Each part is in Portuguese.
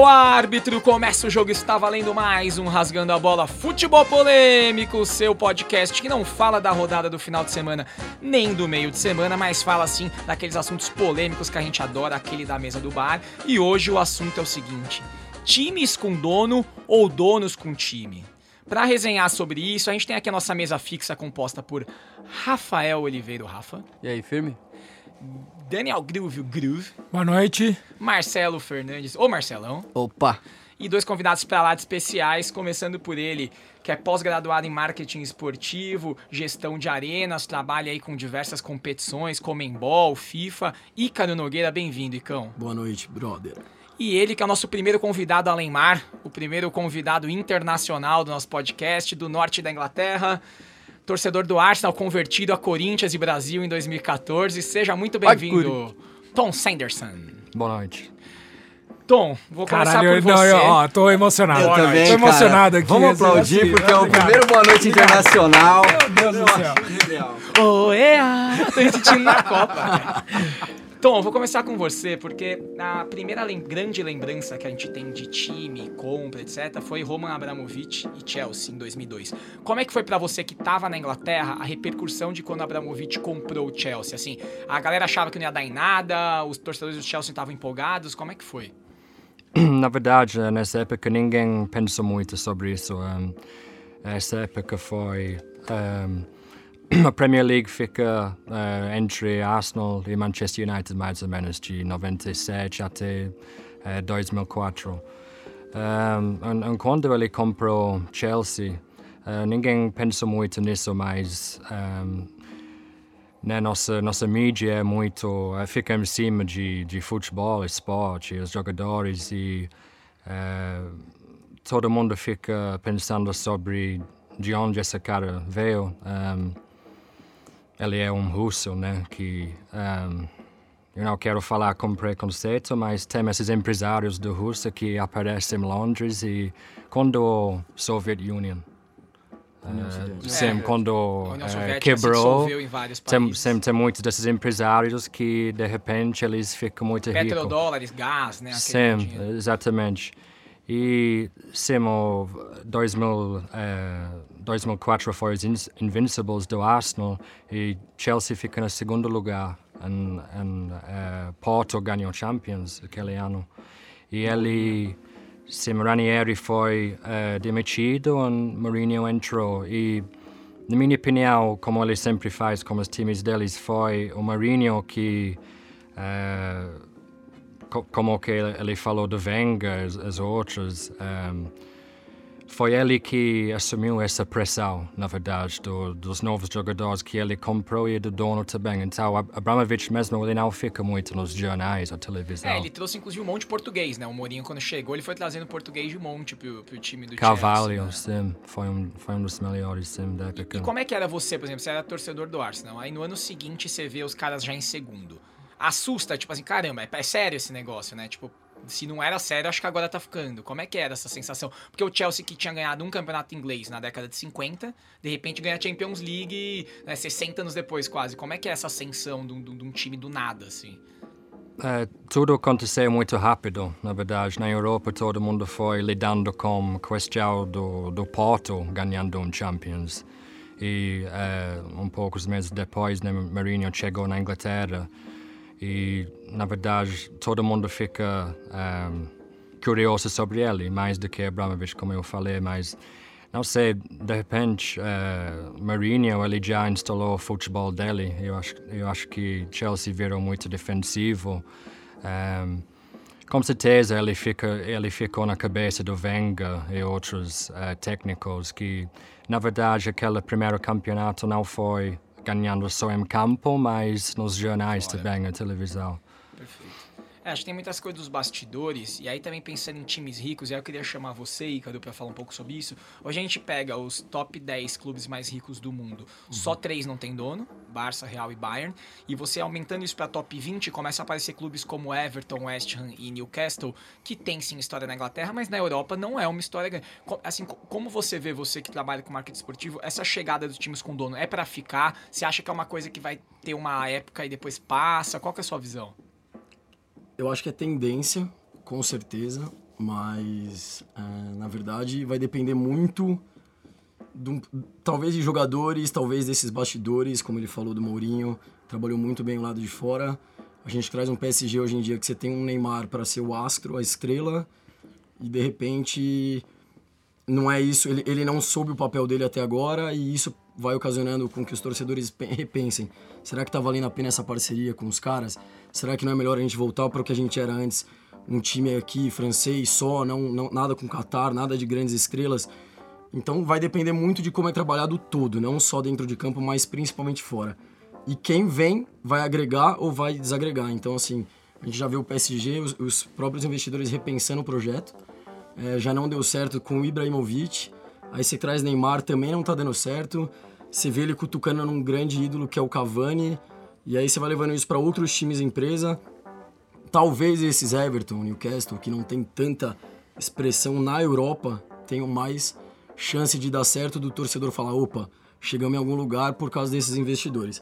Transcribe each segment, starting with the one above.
ao árbitro, começa o jogo, está valendo mais um Rasgando a Bola Futebol Polêmico, seu podcast que não fala da rodada do final de semana nem do meio de semana, mas fala sim daqueles assuntos polêmicos que a gente adora, aquele da mesa do bar. E hoje o assunto é o seguinte: times com dono ou donos com time? Para resenhar sobre isso, a gente tem aqui a nossa mesa fixa composta por Rafael Oliveira, Rafa. E aí, firme? Daniel Groove, Groove. Boa noite. Marcelo Fernandes, ô Marcelão. Opa! E dois convidados para lá de especiais, começando por ele, que é pós-graduado em marketing esportivo, gestão de arenas, trabalha aí com diversas competições, como Embol, FIFA. Ícaro Nogueira, bem-vindo, Icão. Boa noite, brother. E ele, que é o nosso primeiro convidado além mar, o primeiro convidado internacional do nosso podcast, do norte da Inglaterra torcedor do Arsenal convertido a Corinthians e Brasil em 2014. Seja muito bem-vindo, Tom Sanderson. Boa noite. Tom, vou começar Caralho, por não, você. eu, ó, tô emocionado. Eu também, Tô emocionado cara. aqui. Vamos aplaudir, assim, porque é o obrigado. primeiro Boa Noite Internacional. Meu Deus do céu. Ô, ea! Tô me sentindo na Copa. Tom, vou começar com você, porque a primeira lem- grande lembrança que a gente tem de time, compra, etc., foi Roman Abramovich e Chelsea em 2002. Como é que foi pra você que tava na Inglaterra a repercussão de quando Abramovich comprou o Chelsea? Assim, a galera achava que não ia dar em nada, os torcedores do Chelsea estavam empolgados, como é que foi? Na verdade, nessa época ninguém pensou muito sobre isso. Um, essa época foi. um, a Premier League fica uh, entre Arsenal e Manchester United, mais ou menos, de 97 até uh, 2004. Um, quando ele comprou Chelsea, uh, ninguém pensou muito nisso, mas um, né, nossa, nossa mídia é muito. eh, fica em cima de, de futebol, esporte, os jogadores e todo mundo fica pensando sobre de onde esse cara veio. Um, ele é um russo, né? Que um, eu não quero falar com preconceito, mas tem esses empresários da Rússia que aparecem em Londres e quando o Soviet Union. sim, É, quando A eh, Soviética se quebrou, dissolveu em vários tem, tem, muitos desses empresários que de repente eles ficam muito ricos. Petrodólares, gás, né? Sim, dinheiro. exatamente. E sim, o 2000, eh, 2004 foi os In- Invincibles do Arsenal e Chelsea fica no segundo lugar. Em, eh, Porto ganhou Champions aquele ano. E ele, sim, Ranieri foi eh, demitido e Mourinho entrou. E, na minha opinião, como ele sempre faz com os times deles, foi o Mourinho que eh, co- como que ele, falou do Wenger, as, as outras, ehm, foi ele que assumiu essa pressão, na verdade, do- dos novos jogadores que ele comprou e do dono também. Então, Ab- Abramovich mesmo, ele não fica muito nos jornais ou televisão. É, ele trouxe inclusive um monte de português, né? O Mourinho, quando chegou, ele foi trazendo português de monte pro, pro time do Carvalho, Chelsea. né? sim, foi um, foi um dos melhores, sim, da época. E como é que era você, por exemplo? Você era torcedor do Arsenal. Aí no ano seguinte você vê os caras já em segundo. Assusta, tipo assim, caramba, é, é sério esse negócio, né? Tipo, se não era sério, acho que agora tá ficando. Como é que era essa sensação? Porque o Chelsea que tinha ganhado um campeonato inglês na década de 50, de repente ganha a Champions League né, 60 anos depois, quase. Como é que é essa ascensão de um, de um time do nada, assim? Eh, tudo aconteceu muito rápido, na verdade. Na Europa, todo mundo foi lidando com a questão do, do Porto ganhando um Champions. E eh, um poucos meses depois, né, Mourinho chegou na Inglaterra. E, na verdade, todo mundo fica ehm, curioso sobre ele, mais do que Abramovich, como eu falei. Mas, não sei, de repente, eh, Mourinho, ele já instalou o futebol dele. Eu acho, eu acho que Chelsea virou muito defensivo. Ehm, com certeza ele, fica, ele ficou na cabeça do Wenger e outros eh, técnicos que, na verdade, aquele primeiro campeonato não foi ganhando só em campo, mas nos jornais também, na televisão. É, acho que tem muitas coisas dos bastidores, e aí também pensando em times ricos, e aí eu queria chamar você, Ícaro, pra falar um pouco sobre isso. Hoje a gente pega os top 10 clubes mais ricos do mundo. Só três não tem dono, Barça, Real e Bayern. E você aumentando isso pra top 20, começa a aparecer clubes como Everton, West Ham e Newcastle, que tem sim história na Inglaterra, mas na Europa não é uma história grande. Assim, co- como você vê, você que trabalha com marketing esportivo, essa chegada dos times com dono é pra ficar? Você acha que é uma coisa que vai ter uma época e depois passa? Qual que é a sua visão? Eu acho que é tendência, com certeza, Mas, é, na verdade, vai depender muito, do, talvez de jogadores, talvez desses bastidores, como ele falou do Mourinho, trabalhou muito bem o lado de fora. A gente traz um PSG hoje em dia que você tem um Neymar para ser o astro, a estrela, e de repente não é isso, ele, ele não soube o papel dele até agora e isso vai ocasionando com que os torcedores repensem. Será que tá valendo a pena essa parceria com os caras? Será que não é melhor a gente voltar para o que a gente era antes? Um time aqui francês só, não, não nada com Qatar, nada de grandes estrelas. Então vai depender muito de como é trabalhado todo, não só dentro de campo, mas principalmente fora. E quem vem vai agregar ou vai desagregar. Então, assim, a gente já viu o PSG, os, os próprios investidores repensando o projeto. É, já não deu certo com o Ibrahimovic. Aí você traz Neymar, também não tá dando certo. Você vê ele cutucando num grande ídolo que é o Cavani. E aí você vai levando isso para outros times da empresa. Talvez esses Everton, Newcastle, que não tem tanta expressão na Europa, tenham mais chance de dar certo do torcedor falar: opa, chegamos em algum lugar por causa desses investidores.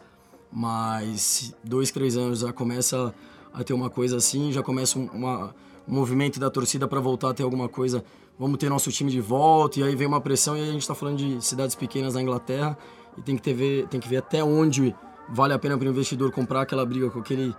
Mas dois, três anos já começa a ter uma coisa assim, já começa uma, um movimento da torcida para voltar a ter alguma coisa. Vamos ter nosso time de volta, e aí vem uma pressão, e aí a gente está falando de cidades pequenas na Inglaterra, e tem que, ter, tem que ver até onde vale a pena para o investidor comprar aquela briga com aquele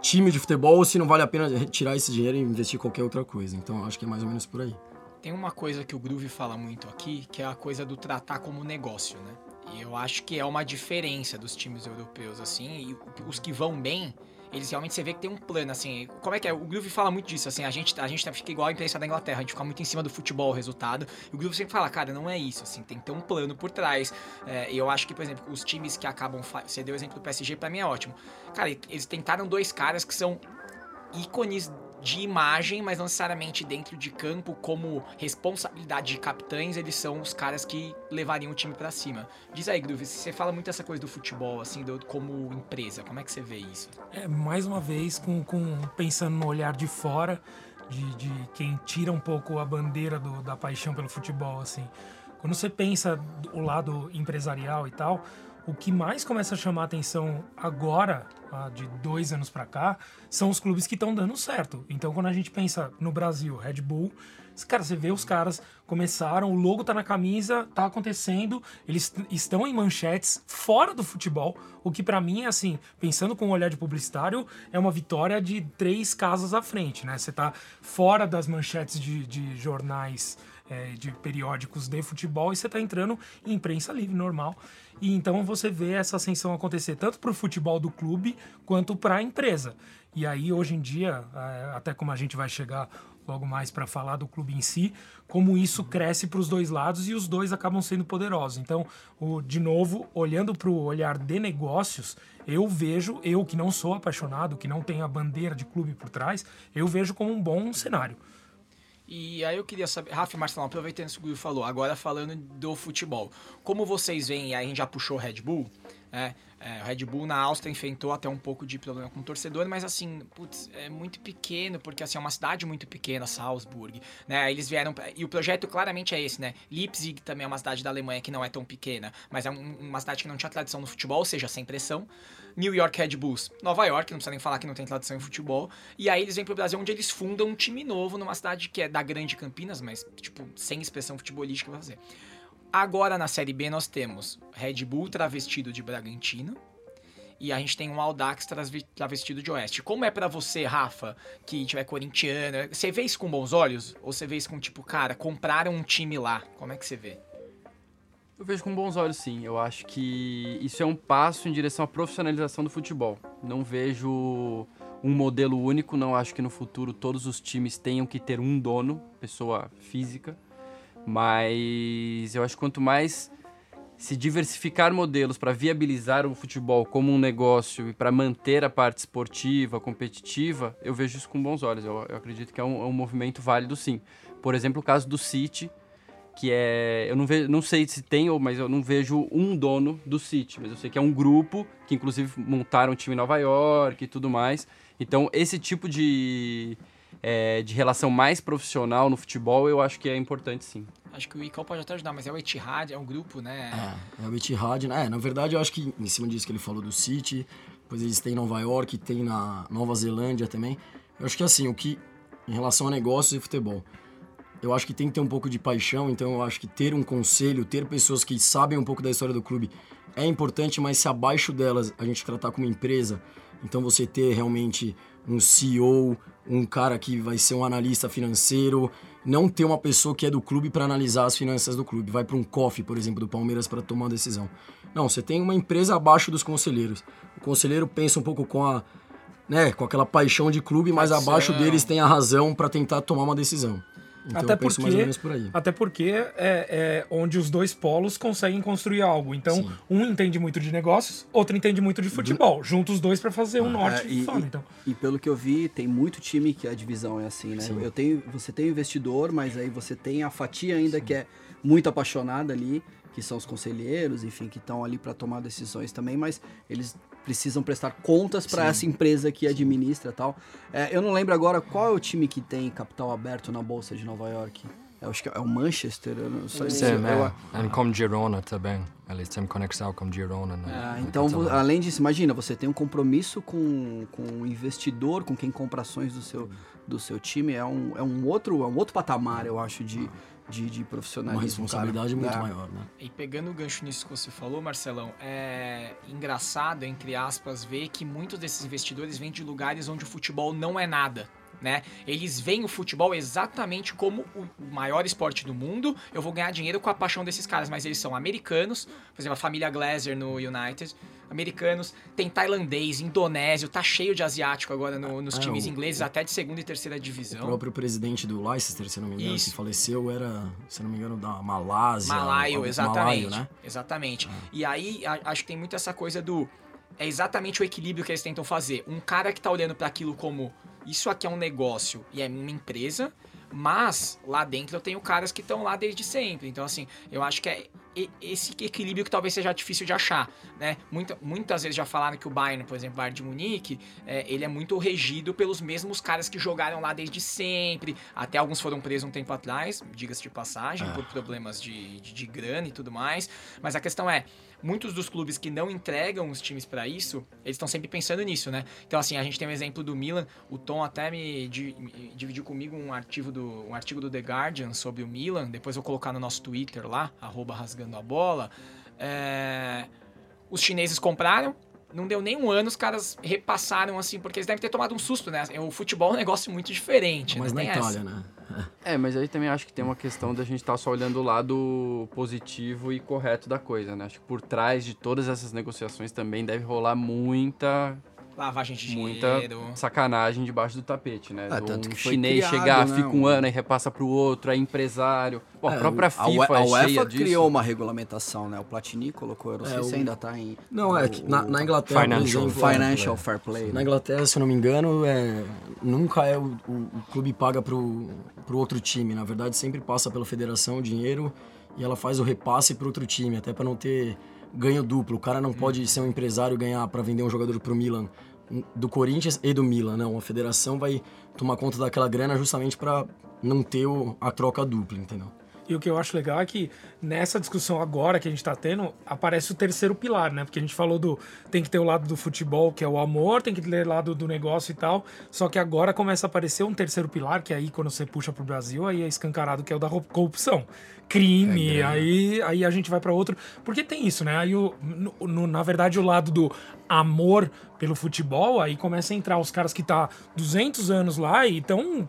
time de futebol, ou se não vale a pena tirar esse dinheiro e investir em qualquer outra coisa. Então acho que é mais ou menos por aí. Tem uma coisa que o Groove fala muito aqui, que é a coisa do tratar como negócio, né? E eu acho que é uma diferença dos times europeus, assim, e os que vão bem, eles realmente você vê que tem um plano, assim. Como é que é? O Groove fala muito disso, assim, a gente, a gente fica igual a imprensa da Inglaterra, a gente fica muito em cima do futebol, o resultado. E o Groove sempre fala, cara, não é isso, assim, tem que ter um plano por trás. É, e eu acho que, por exemplo, os times que acabam. Você deu o exemplo do PSG, para mim é ótimo. Cara, eles tentaram dois caras que são ícones de imagem, mas não necessariamente dentro de campo, como responsabilidade de capitães, eles são os caras que levariam o time para cima. Diz aí, Groove, você fala muito essa coisa do futebol, assim, do, como empresa, como é que você vê isso? É, mais uma vez, com, com pensando no olhar de fora, de, de quem tira um pouco a bandeira do, da paixão pelo futebol, assim. Quando você pensa o lado empresarial e tal, o que mais começa a chamar atenção agora, de dois anos para cá, são os clubes que estão dando certo. Então, quando a gente pensa no Brasil, Red Bull, cara, você vê os caras começaram, o logo tá na camisa, tá acontecendo, eles estão em manchetes fora do futebol, o que para mim é assim, pensando com um olhar de publicitário, é uma vitória de três casas à frente, né? Você tá fora das manchetes de, de jornais é, de periódicos de futebol e você está entrando em imprensa livre, normal. E então você vê essa ascensão acontecer tanto para o futebol do clube quanto para a empresa. E aí, hoje em dia, é, até como a gente vai chegar logo mais para falar do clube em si, como isso cresce para os dois lados e os dois acabam sendo poderosos. Então, o, de novo, olhando para o olhar de negócios, eu vejo, eu que não sou apaixonado, que não tenho a bandeira de clube por trás, eu vejo como um bom cenário. E aí eu queria saber, Rafa Marcelo, aproveitando isso que o Guilherme falou, agora falando do futebol. Como vocês veem, aí a gente já puxou o Red Bull, né? É, o Red Bull na Áustria enfrentou até um pouco de problema com o torcedor, mas assim, putz, é muito pequeno, porque assim, é uma cidade muito pequena, Salzburg, né? Eles vieram. E o projeto claramente é esse, né? Leipzig também é uma cidade da Alemanha que não é tão pequena, mas é um, uma cidade que não tinha tradição no futebol, ou seja, sem pressão. New York Red Bulls, Nova York, não precisa nem falar que não tem tradição em futebol. E aí eles vêm pro Brasil onde eles fundam um time novo numa cidade que é da Grande Campinas, mas, tipo, sem expressão futebolística pra fazer. Agora na Série B nós temos Red Bull travestido de Bragantino. E a gente tem um Audax travestido de Oeste. Como é para você, Rafa, que tiver corintiano? Você vê isso com bons olhos? Ou você vê isso com tipo, cara, compraram um time lá? Como é que você vê? Eu vejo com bons olhos, sim. Eu acho que isso é um passo em direção à profissionalização do futebol. Não vejo um modelo único, não acho que no futuro todos os times tenham que ter um dono, pessoa física. Mas eu acho que quanto mais se diversificar modelos para viabilizar o futebol como um negócio e para manter a parte esportiva, competitiva, eu vejo isso com bons olhos. Eu, eu acredito que é um, é um, movimento válido, sim. Por exemplo, o caso do City, que é. Eu não, vejo, não sei se tem, mas eu não vejo um dono do City, mas eu sei que é um grupo que, inclusive, montaram um time em Nova York e tudo mais. Então, esse tipo de é, de relação mais profissional no futebol, eu acho que é importante sim. Acho que o ICAO pode até ajudar, mas é o Etihad, é um grupo, né? É, é o Etihad, né? É, na verdade, eu acho que em cima disso que ele falou do City, depois eles têm Nova York, tem na Nova Zelândia também. Eu acho que assim, o que em relação a negócios e futebol. Eu acho que tem que ter um pouco de paixão, então eu acho que ter um conselho, ter pessoas que sabem um pouco da história do clube é importante, mas se abaixo delas a gente tratar como empresa, então você ter realmente um CEO, um cara que vai ser um analista financeiro, não ter uma pessoa que é do clube para analisar as finanças do clube, vai para um COF, por exemplo, do Palmeiras para tomar uma decisão. Não, você tem uma empresa abaixo dos conselheiros. O conselheiro pensa um pouco com a, né, com aquela paixão de clube, mas abaixo deles tem a razão para tentar tomar uma decisão. Então até porque, por. Até porque é, é onde os dois polos conseguem construir algo. Então, Sim. um entende muito de negócios, outro entende muito de futebol. Junta os dois para fazer um norte e, foda. e- Então. e pelo que eu vi, tem muito time que a divisão é assim, né? Eu tenho, você tem o investidor, mas aí você tem a fatia ainda que é muito apaixonada ali, que são os conselheiros, enfim, que estão ali para tomar decisões também, mas eles precisam prestar contas para essa empresa que administra tal. É, eu não lembro agora qual é o time que tem capital aberto na bolsa de Nova York. Eu acho que é o Manchester, eu não sei. Sim, eu- é. E como Girona também. Eles têm conexão com Girona. né? Ah, então, além disso, imagina, você tem um compromisso com, com o investidor, com quem compra ações do seu, do seu time, é um, é um outro é um outro patamar, eu acho, de, de, de profissionalismo. Uma responsabilidade cara. muito É. maior, né? E pegando o gancho nisso que você falou, Marcelão, é engraçado, entre aspas, ver que muitos desses investidores vêm de lugares onde o futebol não é nada. Né? Eles veem o futebol exatamente como o maior esporte do mundo. Eu vou ganhar dinheiro com a paixão desses caras, mas eles são americanos, por exemplo, a família Glazer no United, americanos, tem tailandês, indonésio, tá cheio de asiático agora no- nos É, times o- ingleses, até de segunda e terceira O divisão. próprio presidente do Leicester, se não me engano, Isso. que faleceu, era, se não me engano, da Malásia. Malaio, exatamente. Malaio, né? Exatamente. E aí, a- acho que tem muito essa coisa do. É exatamente o equilíbrio que eles tentam fazer. Um cara que tá olhando para aquilo como isso aqui é um negócio e é uma empresa, mas lá dentro eu tenho caras que estão lá desde sempre. Então, assim, eu acho que é esse equilíbrio que talvez seja difícil de achar, né? Muita, muitas vezes já falaram que o Bayern, por exemplo, o Bayern de Munique, é, ele é muito regido pelos mesmos caras que jogaram lá desde sempre. Até alguns foram presos um tempo atrás, diga-se de passagem, por problemas de, de, de grana e tudo mais. Mas a questão é, muitos dos clubes que não entregam os times pra isso, eles estão sempre pensando nisso, né? Então, assim, a gente tem um exemplo do Milan. O Tom até me, di- me dividiu comigo um artigo, do, um artigo do The Guardian sobre o Milan. Depois eu vou colocar no nosso Twitter lá, arroba rasgando a bola. É, Os chineses compraram. Não deu nem um ano, os caras repassaram assim, porque eles devem ter tomado um susto, né? O futebol é um negócio muito diferente. Mas né? na Itália, essa. né? É, mas aí também acho que tem uma questão da gente estar só olhando o lado positivo e correto da coisa, né? Acho que por trás de todas essas negociações também deve rolar muita, Lavagem de muita dinheiro. sacanagem debaixo do tapete, né? É, Do tanto um que foi chinês criado, chegar, né, fica um ano e repassa pro outro, é empresário. Bom, a É, própria A, FIFA a é UEFA disso. criou uma regulamentação, né? O Platini colocou, eu não É, sei se o- ainda tá em... Não, é o- que na, na Inglaterra, Financial exemplo... Financial é, Fair Play. Na né? Inglaterra, se eu não me engano, é, nunca é o, o, o clube paga pro, pro outro time. Na verdade, sempre passa pela federação o dinheiro e ela faz o repasse pro outro time, até para não ter ganho duplo. O cara não pode ser um empresário e ganhar para vender um jogador pro Milan do Corinthians e do Milan, não. A federação vai tomar conta daquela grana justamente para não ter o- a troca dupla, entendeu? E o que eu acho legal é que nessa discussão agora que a gente tá tendo, aparece o terceiro pilar, né? Porque a gente falou do. Tem que ter o lado do futebol, que é o amor, tem que ter o lado do negócio e tal. Só que agora começa a aparecer um terceiro pilar, que aí quando você puxa pro Brasil, aí é escancarado, que é o da corrupção. Crime, aí, aí a gente vai pra outro. Porque tem isso, né? Aí, o, no- no- na verdade, o lado do amor pelo futebol, aí começa a entrar os caras que tá 200 anos lá e estão.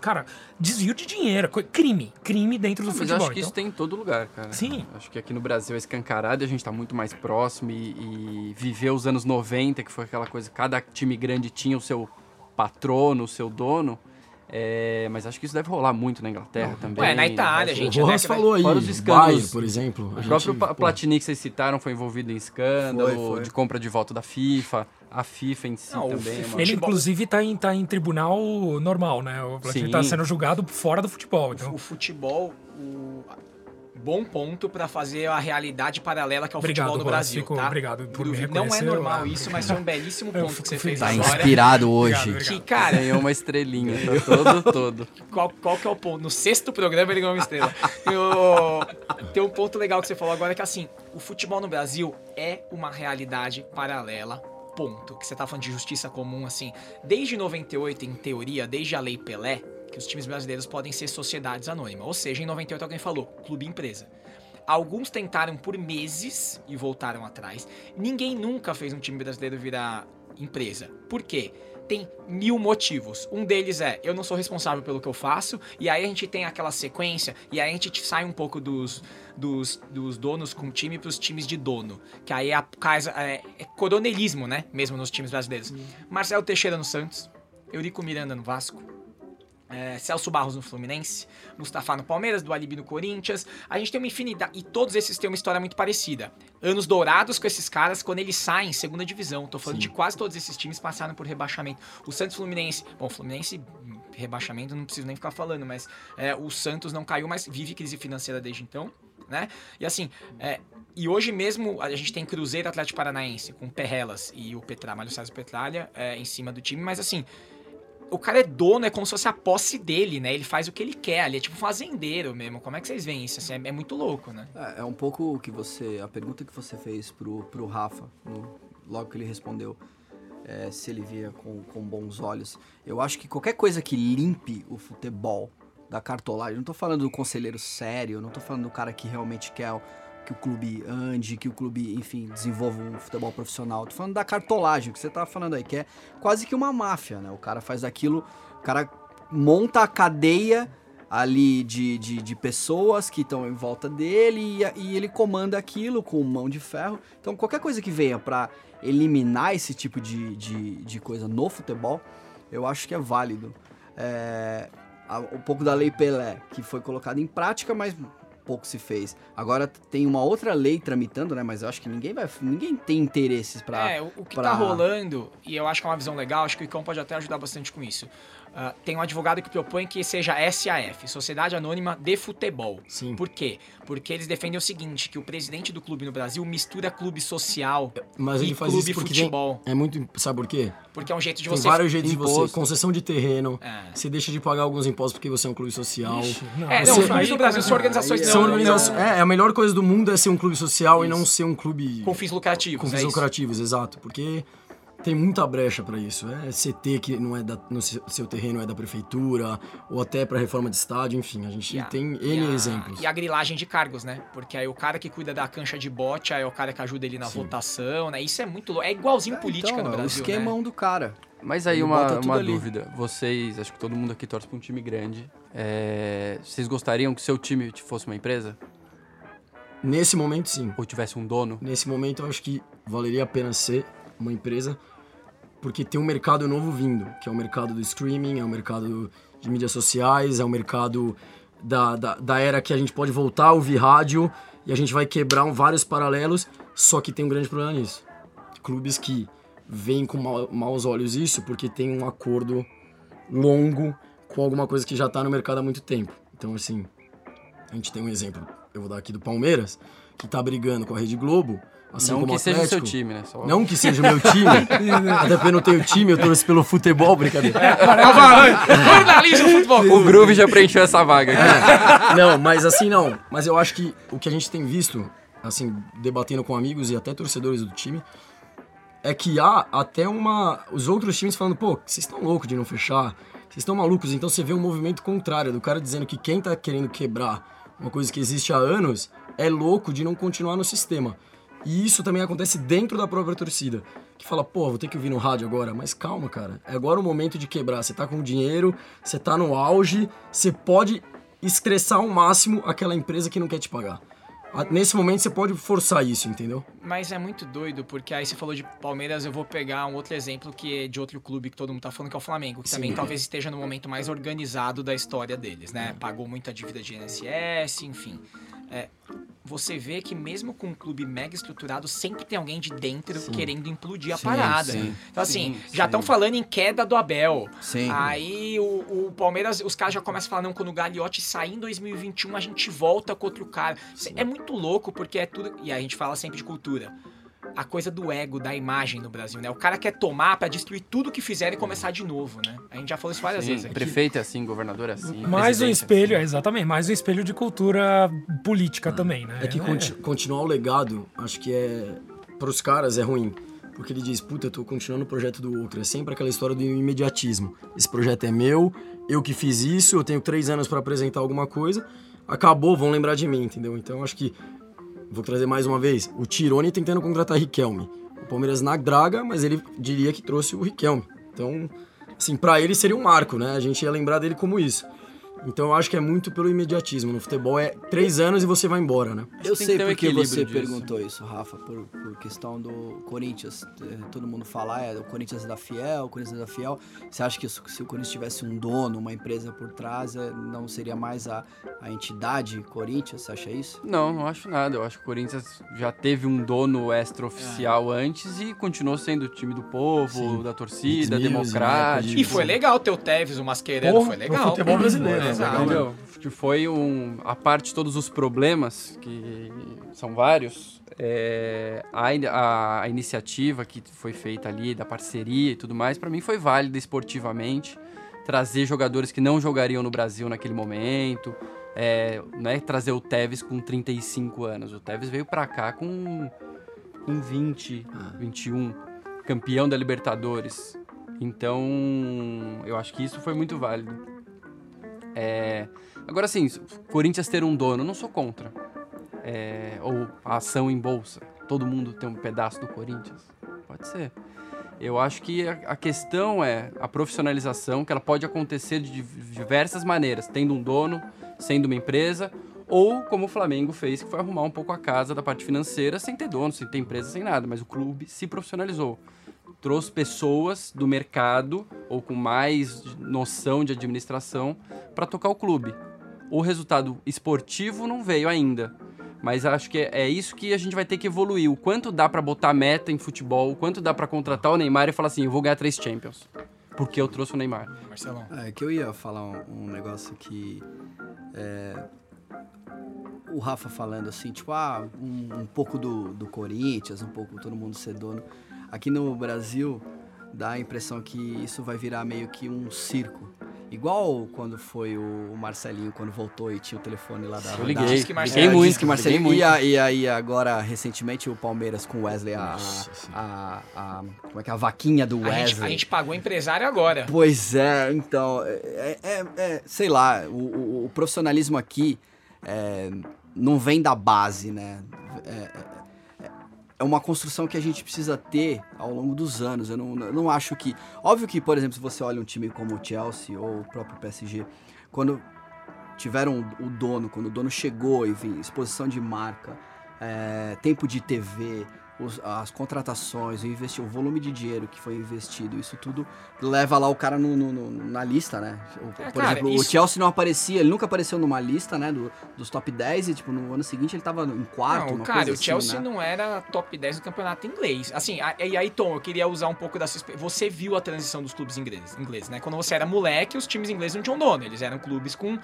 Cara, desvio de dinheiro, crime. Crime dentro do Mas eu futebol. acho que isso então- tem em todo lugar, cara. Sim. Acho que aqui no Brasil é escancarado e a gente tá muito mais próximo e, e viveu os anos 90, que foi aquela coisa, cada time grande tinha o seu patrono, o seu dono. É, mas acho que isso deve rolar muito na Inglaterra também. Ué, na Itália, no gente, o né, que vai- falou aí, Fora os escândalos- Bayern, por exemplo. a O próprio gente, Pa- pô, Platini que vocês citaram foi envolvido em escândalo, Foi, foi. de compra de volta da FIFA, a FIFA em si Não, o também. é Ele, inclusive, tá em, tá em tribunal normal, né? O Platini Sim. tá sendo julgado fora do futebol. Então, O futebol, o bom ponto pra fazer a realidade paralela que é o Obrigado, futebol no Brasil, fico- tá? obrigado por me Não é normal isso, mas foi um belíssimo Eu ponto fico que você fez Tá agora. inspirado hoje. Obrigado, Que, cara, Ganhou uma estrelinha, tá todo, todo. qual, qual que é o ponto? No sexto programa ele ganhou uma estrela. E o- Tem um ponto legal que você falou agora que assim, o futebol no Brasil é uma realidade paralela. Ponto. Que você tá falando de justiça comum, assim. Desde 98, em teoria, desde a Lei Pelé, que os times brasileiros podem ser sociedades anônimas. Ou seja, em 98 alguém falou, clube empresa. Alguns tentaram por meses e voltaram atrás. Ninguém nunca fez um time brasileiro virar empresa. Por quê? Tem mil motivos. Um deles é eu não sou responsável pelo que eu faço, e aí a gente tem aquela sequência, e aí a gente sai um pouco dos, dos, dos donos com time para os times de dono. Que aí é, a é, é coronelismo, né? Mesmo nos times brasileiros. Marcelo Teixeira no Santos, Eurico Miranda no Vasco, é, Celso Barros no Fluminense, Mustafa no Palmeiras, do Alibi no Corinthians. A gente tem uma infinidade. E todos esses têm uma história muito parecida. Anos dourados com esses caras quando eles saem em segunda divisão. Tô falando Sim. de quase todos esses times passaram por rebaixamento. O Santos Fluminense. Bom, Fluminense, rebaixamento, não preciso nem ficar falando, mas é, o Santos não caiu, mas vive crise financeira desde então. Né? E assim, é, e hoje mesmo a gente tem Cruzeiro Atlético Paranaense com Perrelas e o Petralha, Mário César Petralha é, em cima do time, mas assim, o cara é dono, é como se fosse a posse dele, né? Ele faz o que ele quer ali, é tipo fazendeiro mesmo. Como é que vocês veem isso? Assim, é, é muito louco, né? É, é um pouco o que você. A pergunta que você fez pro, pro Rafa, no- logo que ele respondeu, é, se ele via com, com bons olhos. Eu acho que qualquer coisa que limpe o futebol da cartolagem, não tô falando do conselheiro sério, não tô falando do cara que realmente quer que o clube ande, que o clube, enfim, desenvolva um futebol profissional. Tô falando da cartolagem, que você tá falando aí, que é quase que uma máfia, né? O cara faz aquilo, o cara monta a cadeia ali de, de, de pessoas que estão em volta dele e, e ele comanda aquilo com mão de ferro. Então, qualquer coisa que venha pra eliminar esse tipo de, de, de coisa no futebol, eu acho que é válido. É, um pouco da lei Pelé, que foi colocada em prática, mas pouco se fez. Agora tem uma outra lei tramitando, né? Mas eu acho que ninguém vai, ninguém tem interesses pra. É, o, o que pra- tá rolando, e eu acho que é uma visão legal, acho que o Icão pode até ajudar bastante com isso. Ah, tem um advogado que propõe que seja SAF, Sociedade Anônima de Futebol. Sim. Por quê? Porque eles defendem o seguinte, que o presidente do clube no Brasil mistura clube social Mas e ele faz clube isso porque tem, futebol. é muito. Sabe por quê? Porque é um jeito de Tem você... vários jeitos de você. imposto. Concessão de terreno. É. Você deixa de pagar alguns impostos porque você é um clube social. Ixi, não, É, Você- não, os clubes no Brasil são organizações não, São não- organizações- é, a melhor coisa do mundo é ser um clube social e não ser um clube com fins lucrativos, com é fins isso? lucrativos, exato. Porque tem muita brecha pra isso. É CT que não é da, no seu terreno é da prefeitura, ou até pra reforma de estádio, enfim, a gente E a- tem e N a- exemplos. E a grilagem de cargos, né? Porque aí o cara que cuida da cancha de bote, aí é o cara que ajuda ele na votação, né? Isso é muito louco. É igualzinho política então, no é o Brasil, esquemão né? do cara. Mas aí Ele uma, uma ali. dúvida. Vocês, acho que todo mundo aqui torce pra um time grande. É, vocês gostariam que seu time fosse uma empresa? Nesse momento, sim. Ou tivesse um dono? Nesse momento, eu acho que valeria a pena ser uma empresa, porque tem um mercado novo vindo, que é o mercado do streaming, é o mercado de mídias sociais, é o mercado da, da, da era que a gente pode voltar a ouvir rádio e a gente vai quebrar um- vários paralelos, só que tem um grande problema nisso. Clubes que veem com ma- maus olhos isso porque tem um acordo longo com alguma coisa que já está no mercado há muito tempo. Então, assim, a gente tem um exemplo, eu vou dar aqui do Palmeiras, que tá brigando com a Rede Globo, assim não que seja o seu time, né? Só- Não que seja o meu time, até porque eu não tenho time, eu torço pelo futebol, brincadeira. Jornalismo do futebol. O Groove já preencheu essa vaga aqui. Não, mas assim não. Mas eu acho que o que a gente tem visto, assim, debatendo com amigos e até torcedores do time, é que há até uma. Os outros times falando, pô, vocês estão loucos de não fechar, vocês estão malucos. Então você vê um movimento contrário, do cara dizendo que quem tá querendo quebrar uma coisa que existe há anos é louco de não continuar no sistema. E isso também acontece dentro da própria torcida. Que fala, pô, vou ter que ouvir no rádio agora. Mas calma, cara. É agora o momento de quebrar. Você tá com dinheiro, você tá no auge, você pode estressar ao máximo aquela empresa que não quer te pagar. Nesse momento você pode forçar isso, entendeu? Mas é muito doido, porque aí você falou de Palmeiras, eu vou pegar um outro exemplo que é de outro clube que todo mundo tá falando, que é o Flamengo, que também talvez esteja no momento mais organizado da história deles, né? Pagou muita dívida de INSS, enfim. É, você vê que mesmo com um clube mega estruturado, sempre tem alguém de dentro querendo implodir a Sim, parada. sim. Então, assim, Sim, já sim. estão falando em queda do Abel. Sim. Aí o, o Palmeiras, os caras já começam a falar, não, quando o Gagliotti sair em 2021, a gente volta com outro cara. É muito louco, porque é tudo. E a gente fala sempre de cultura. A coisa do ego, da imagem no Brasil, né? O cara quer tomar pra destruir tudo que fizer e começar de novo, né? A gente já falou isso várias vezes Sim, aqui. prefeito é assim, governador é assim. Mais um é espelho, é, assim. exatamente, mais um espelho de cultura política também, né? É que conti- continuar o legado, acho que é. Pros caras é ruim. Porque ele diz, puta, eu tô continuando o projeto do outro. É sempre aquela história do imediatismo. Esse projeto é meu, eu que fiz isso, eu tenho três anos para apresentar alguma coisa, acabou, vão lembrar de mim, entendeu? Então acho que, vou trazer mais uma vez, o Tirone tentando contratar Riquelme. O Palmeiras na draga, mas ele diria que trouxe o Riquelme. Então, assim, para ele seria um marco, né? A gente ia lembrar dele como isso. Então eu acho que é muito pelo imediatismo. No futebol é três anos e você vai embora, né? Eu sei um porque você disso. perguntou isso, Rafa, por, por questão do Corinthians. Eh, Todo mundo fala, é, o Corinthians é da Fiel, o Corinthians é da Fiel. Você acha que se se o Corinthians tivesse um dono, uma empresa por trás, eh, não seria mais a, a entidade Corinthians? Você acha isso? Não, não acho nada. Eu acho que o Corinthians já teve um dono extra-oficial antes e continuou sendo o time do povo, Sim. da torcida, democrático. E foi legal ter o Tevez, o Mascherano, Porra, foi legal. futebol brasileiro, né? Exato. Entendeu? Que foi um. A parte de todos os problemas, que são vários, é, a, a, iniciativa que foi feita ali, da parceria e tudo mais, pra mim foi válida esportivamente. Trazer jogadores que não jogariam no Brasil naquele momento. É, não é trazer o Tevez com 35 anos. O Tevez veio pra cá com, com 20, 21, campeão da Libertadores. Então, eu acho que isso foi muito válido. É, agora, assim, Corinthians ter um dono, não sou contra. É, ou a ação em bolsa. Todo mundo tem um pedaço do Corinthians. Pode ser. Eu acho que a, questão é a profissionalização, que ela pode acontecer de div- diversas maneiras, tendo um dono, sendo uma empresa, ou como o Flamengo fez, que foi arrumar um pouco a casa da parte financeira, sem ter dono, sem ter empresa, sem nada. Mas o clube se profissionalizou trouxe pessoas do mercado ou com mais noção de administração para tocar o clube. O resultado esportivo não veio ainda, mas acho que é, isso que a gente vai ter que evoluir. O quanto dá para botar meta em futebol, o quanto dá para contratar o Neymar e falar assim, eu vou ganhar três Champions, porque eu trouxe o Neymar. Marcelão. É que eu ia falar um, um negócio que. é, o Rafa falando assim, tipo, ah, um, um pouco do, do Corinthians, um pouco todo mundo ser dono. Aqui no Brasil dá a impressão que isso vai virar meio que um circo. Igual quando foi o Marcelinho, quando voltou e tinha o telefone lá da. Eu da- liguei, Diz que Marcelo- liguei é, muito, diz que Marcelinho. liguei E, muito. a- e aí, agora, recentemente, o Palmeiras com o Wesley, a, Nossa a, a- Como é que é? A vaquinha do A Wesley. gente, a gente pagou empresário agora. Pois é, então, é, é- é- sei lá, o, o- o profissionalismo aqui é, não vem da base, né? É, é- uma construção que a gente precisa ter ao longo dos anos. Eu não, eu não acho que. Óbvio que, por exemplo, se você olha um time como o Chelsea ou o próprio PSG, quando tiveram o dono, quando o dono chegou e vem, exposição de marca, é, tempo de TV, os- as contratações, o, o volume de dinheiro que foi investido, isso tudo leva lá o cara no- no- no- na lista, né? O- É, por cara, exemplo, isso- o Chelsea não aparecia, ele nunca apareceu numa lista, né, do- dos top 10 e, tipo, no ano seguinte ele tava em quarto, Não, cara, o assim, Chelsea né? não era top 10 do campeonato inglês. Assim, e aí, Tom, eu queria usar um pouco experiência. Você viu a transição dos clubes ingleses, ingleses, né? Quando você era moleque, os times ingleses não tinham dono. Eles eram clubes com,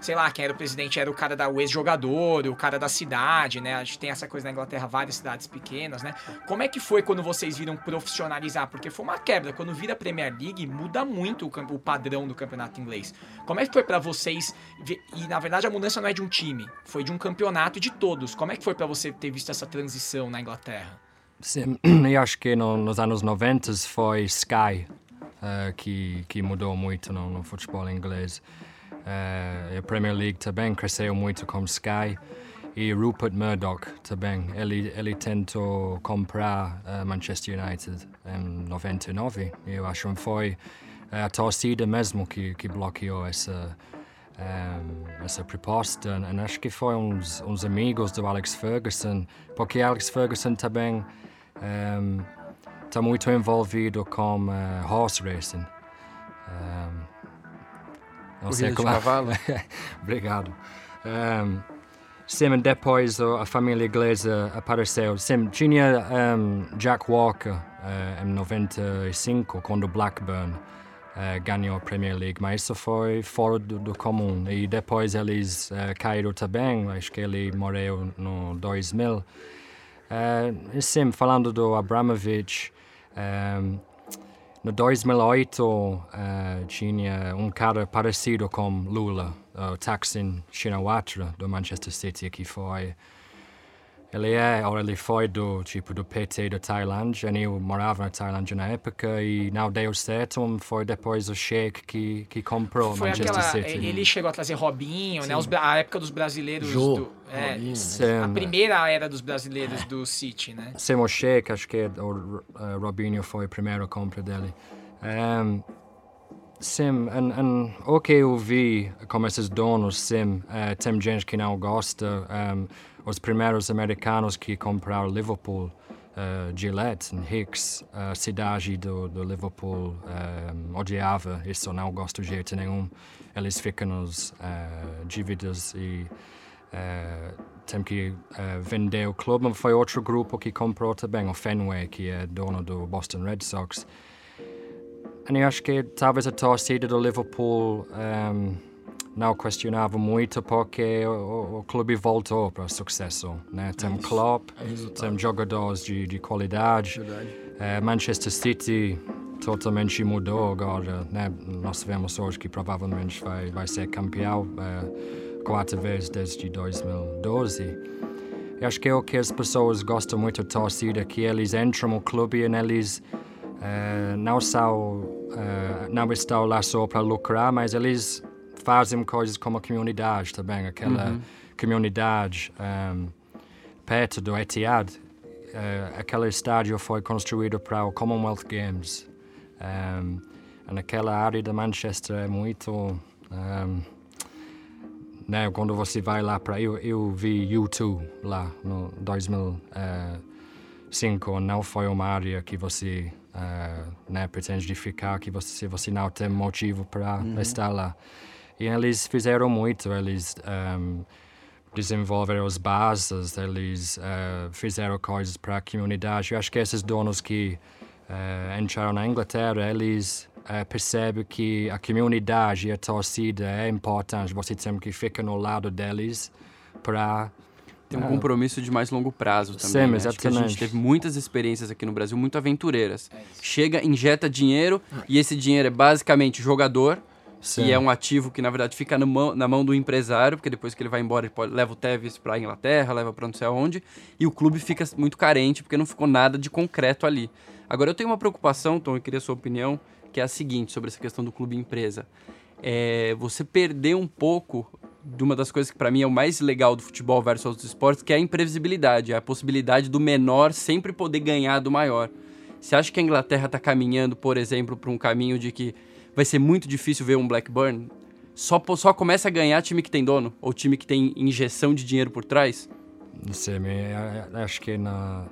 sei lá, quem era o presidente era o cara da ex-jogador, o cara da cidade, né? A gente tem essa coisa na Inglaterra, várias cidades pequenas, né? Como é que foi quando vocês viram profissionalizar? Porque foi uma quebra. Quando vira Premier League, muda muito o, o padrão do campeonato inglês. Como é que foi pra vocês? E na verdade a mudança não é de um time, foi de um campeonato de todos. Como é que foi pra você ter visto essa transição na Inglaterra? Sim, eu acho que no, nos anos 90 foi Sky eh, que, que mudou muito no, no futebol inglês. Eh, a Premier League também cresceu muito com Sky e Rupert Murdoch também. Ele, ele tentou comprar eh, Manchester United em 99 e eu acho que foi eh, a torcida mesmo que, que bloqueou essa, em, essa proposta. E acho que foi uns, uns amigos do Alex Ferguson, porque Alex Ferguson também está muito envolvido com eh, horse racing. Em, não sei Corrida de é- cavalo? Obrigado. Em, sim, e depois a família inglesa apareceu. Sim, tinha em, Jack Walker eh, em 95, quando o Blackburn eh, ganhou a Premier League, mas isso foi fora do, do comum. E depois eles eh, caíram também, acho que ele morreu no 2000. Eh, e sim, falando do Abramovich, em, no 2008 eh, tinha um cara parecido com Lula, o Thaksin Shinawatra do Manchester City, que foi Ele é, ou ele foi do tipo do PT da Tailândia, eu morava na Tailândia na época e não deu certo, foi depois o Sheik que, que comprou Foi Manchester aquela. City. Ele chegou a trazer Robinho, né? Os bra- a época dos brasileiros. Jô, do, é, Robinho. Sim, a primeira era dos brasileiros do City, né? Sim, o Sheik, acho que o uh, Robinho foi a primeira compra dele. Um, sim, and, and o que eu vi como esses donos, sim, uh, tem gente que não gosta. Um, os primeiros americanos que compraram Liverpool, uh, Gillette Hicks, a cidade do, do Liverpool um, odiava isso, não gosto de jeito nenhum. Eles ficam nos uh, dívidas e uh, tem que uh, vender o clube. Foi outro grupo que comprou também, o Fenway, que é dono do Boston Red Sox. E acho que talvez a torcida do Liverpool um, não questionava muito porque o, o- clube voltou para o sucesso. Né? Tem Klopp, É tem jogadores de, de qualidade. Eh, Manchester City totalmente mudou agora. Né? Nós vemos hoje que provavelmente vai, vai ser campeão eh, quatro vezes desde 2012. Eu acho que é o que as pessoas gostam muito da torcida, que eles entram no clube e eles eh, não, são, não estão lá só para lucrar, mas eles fazem coisas como a comunidade também, aquela comunidade ehm, perto do Etihad. eh, aquele estádio foi construído para o Commonwealth Games. Um, e naquela área de Manchester é muito. ehm, né, quando você vai lá para. Eu, eu vi U2 lá no 2005. Não foi uma área que você eh, né, pretende de ficar, que você, você não tem motivo para estar lá. E eles fizeram muito. Eles. ehm, desenvolveram as bases, eles eh, fizeram coisas para a comunidade. Eu acho que esses donos que eh, entraram na Inglaterra, eles eh, percebem que a comunidade e a torcida é importante. Você tem que ficar no lado deles para Tem um compromisso de mais longo prazo também. Sim, né? Acho que a gente exatamente. teve muitas experiências aqui no Brasil muito aventureiras. Chega, injeta dinheiro e esse dinheiro é basicamente jogador. E é um ativo que, na verdade, fica mão- na mão do empresário, porque depois que ele vai embora, ele pode, leva o Tevez pra Inglaterra, leva pra não sei aonde, e o clube fica muito carente, porque não ficou nada de concreto ali. Agora, eu tenho uma preocupação, Tom, eu queria a sua opinião, que é a seguinte, sobre essa questão do clube-empresa. É, você perdeu um pouco de uma das coisas que para mim é o mais legal do futebol versus outros esportes, que é a imprevisibilidade, é a possibilidade do menor sempre poder ganhar do maior. Você acha que a Inglaterra está caminhando, por exemplo, para um caminho de que vai ser muito difícil ver um Blackburn? Só, só começa a ganhar time que tem dono? Ou time que tem injeção de dinheiro por trás? Não sei, eu- eu acho que na...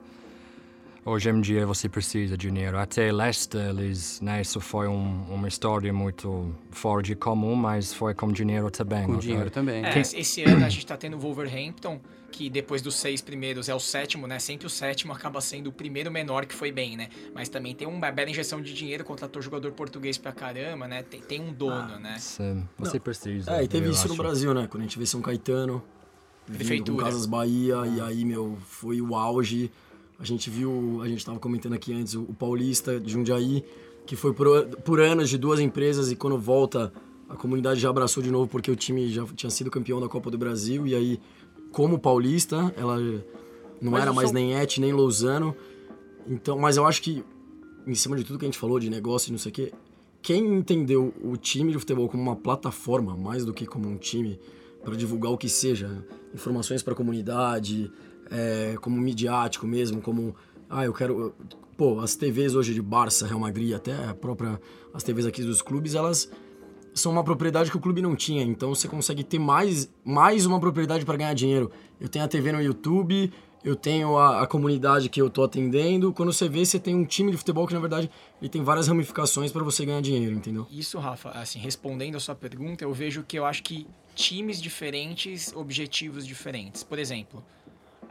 hoje em dia você precisa de dinheiro. Até Leicester, eles, né, isso foi um, uma história muito fora de comum, mas foi com dinheiro também. Com ok? dinheiro também. É, esse ano a gente tá tendo o Wolverhampton, que depois dos seis primeiros é o sétimo, né? Sempre o sétimo acaba sendo o primeiro menor que foi bem, né? Mas também tem uma bela injeção de dinheiro, contratou jogador português pra caramba, né? Tem, tem um dono, né? Sim, você precisa. É, e teve isso no acho. Brasil, né? Quando a gente vê São Caetano, vindo com Prefeitura. Casas Bahia, e aí, meu, foi o auge. A gente viu, a gente tava comentando aqui antes, o, o Paulista de Jundiaí, que foi por, por anos de duas empresas, e quando volta, a comunidade já abraçou de novo, porque o time já tinha sido campeão da Copa do Brasil, e aí, como Paulista, ela não Mas era mais São- nem Et, nem Lousano. Então, mas eu acho que, em cima de tudo que a gente falou de negócio e não sei o quê, quem entendeu o time de futebol como uma plataforma, mais do que como um time, para divulgar o que seja, informações para a comunidade, é, como midiático mesmo, como, ah, eu quero... Pô, as TVs hoje de Barça, Real Madrid, até a própria, as TVs aqui dos clubes, elas são uma propriedade que o clube não tinha, então você consegue ter mais, mais uma propriedade para ganhar dinheiro. Eu tenho a TV no YouTube, eu tenho a, a comunidade que eu tô atendendo. Quando você vê, você tem um time de futebol que na verdade ele tem várias ramificações para você ganhar dinheiro, entendeu? Isso, Rafa, assim, respondendo a sua pergunta, eu vejo que eu acho que times diferentes, objetivos diferentes. Por exemplo,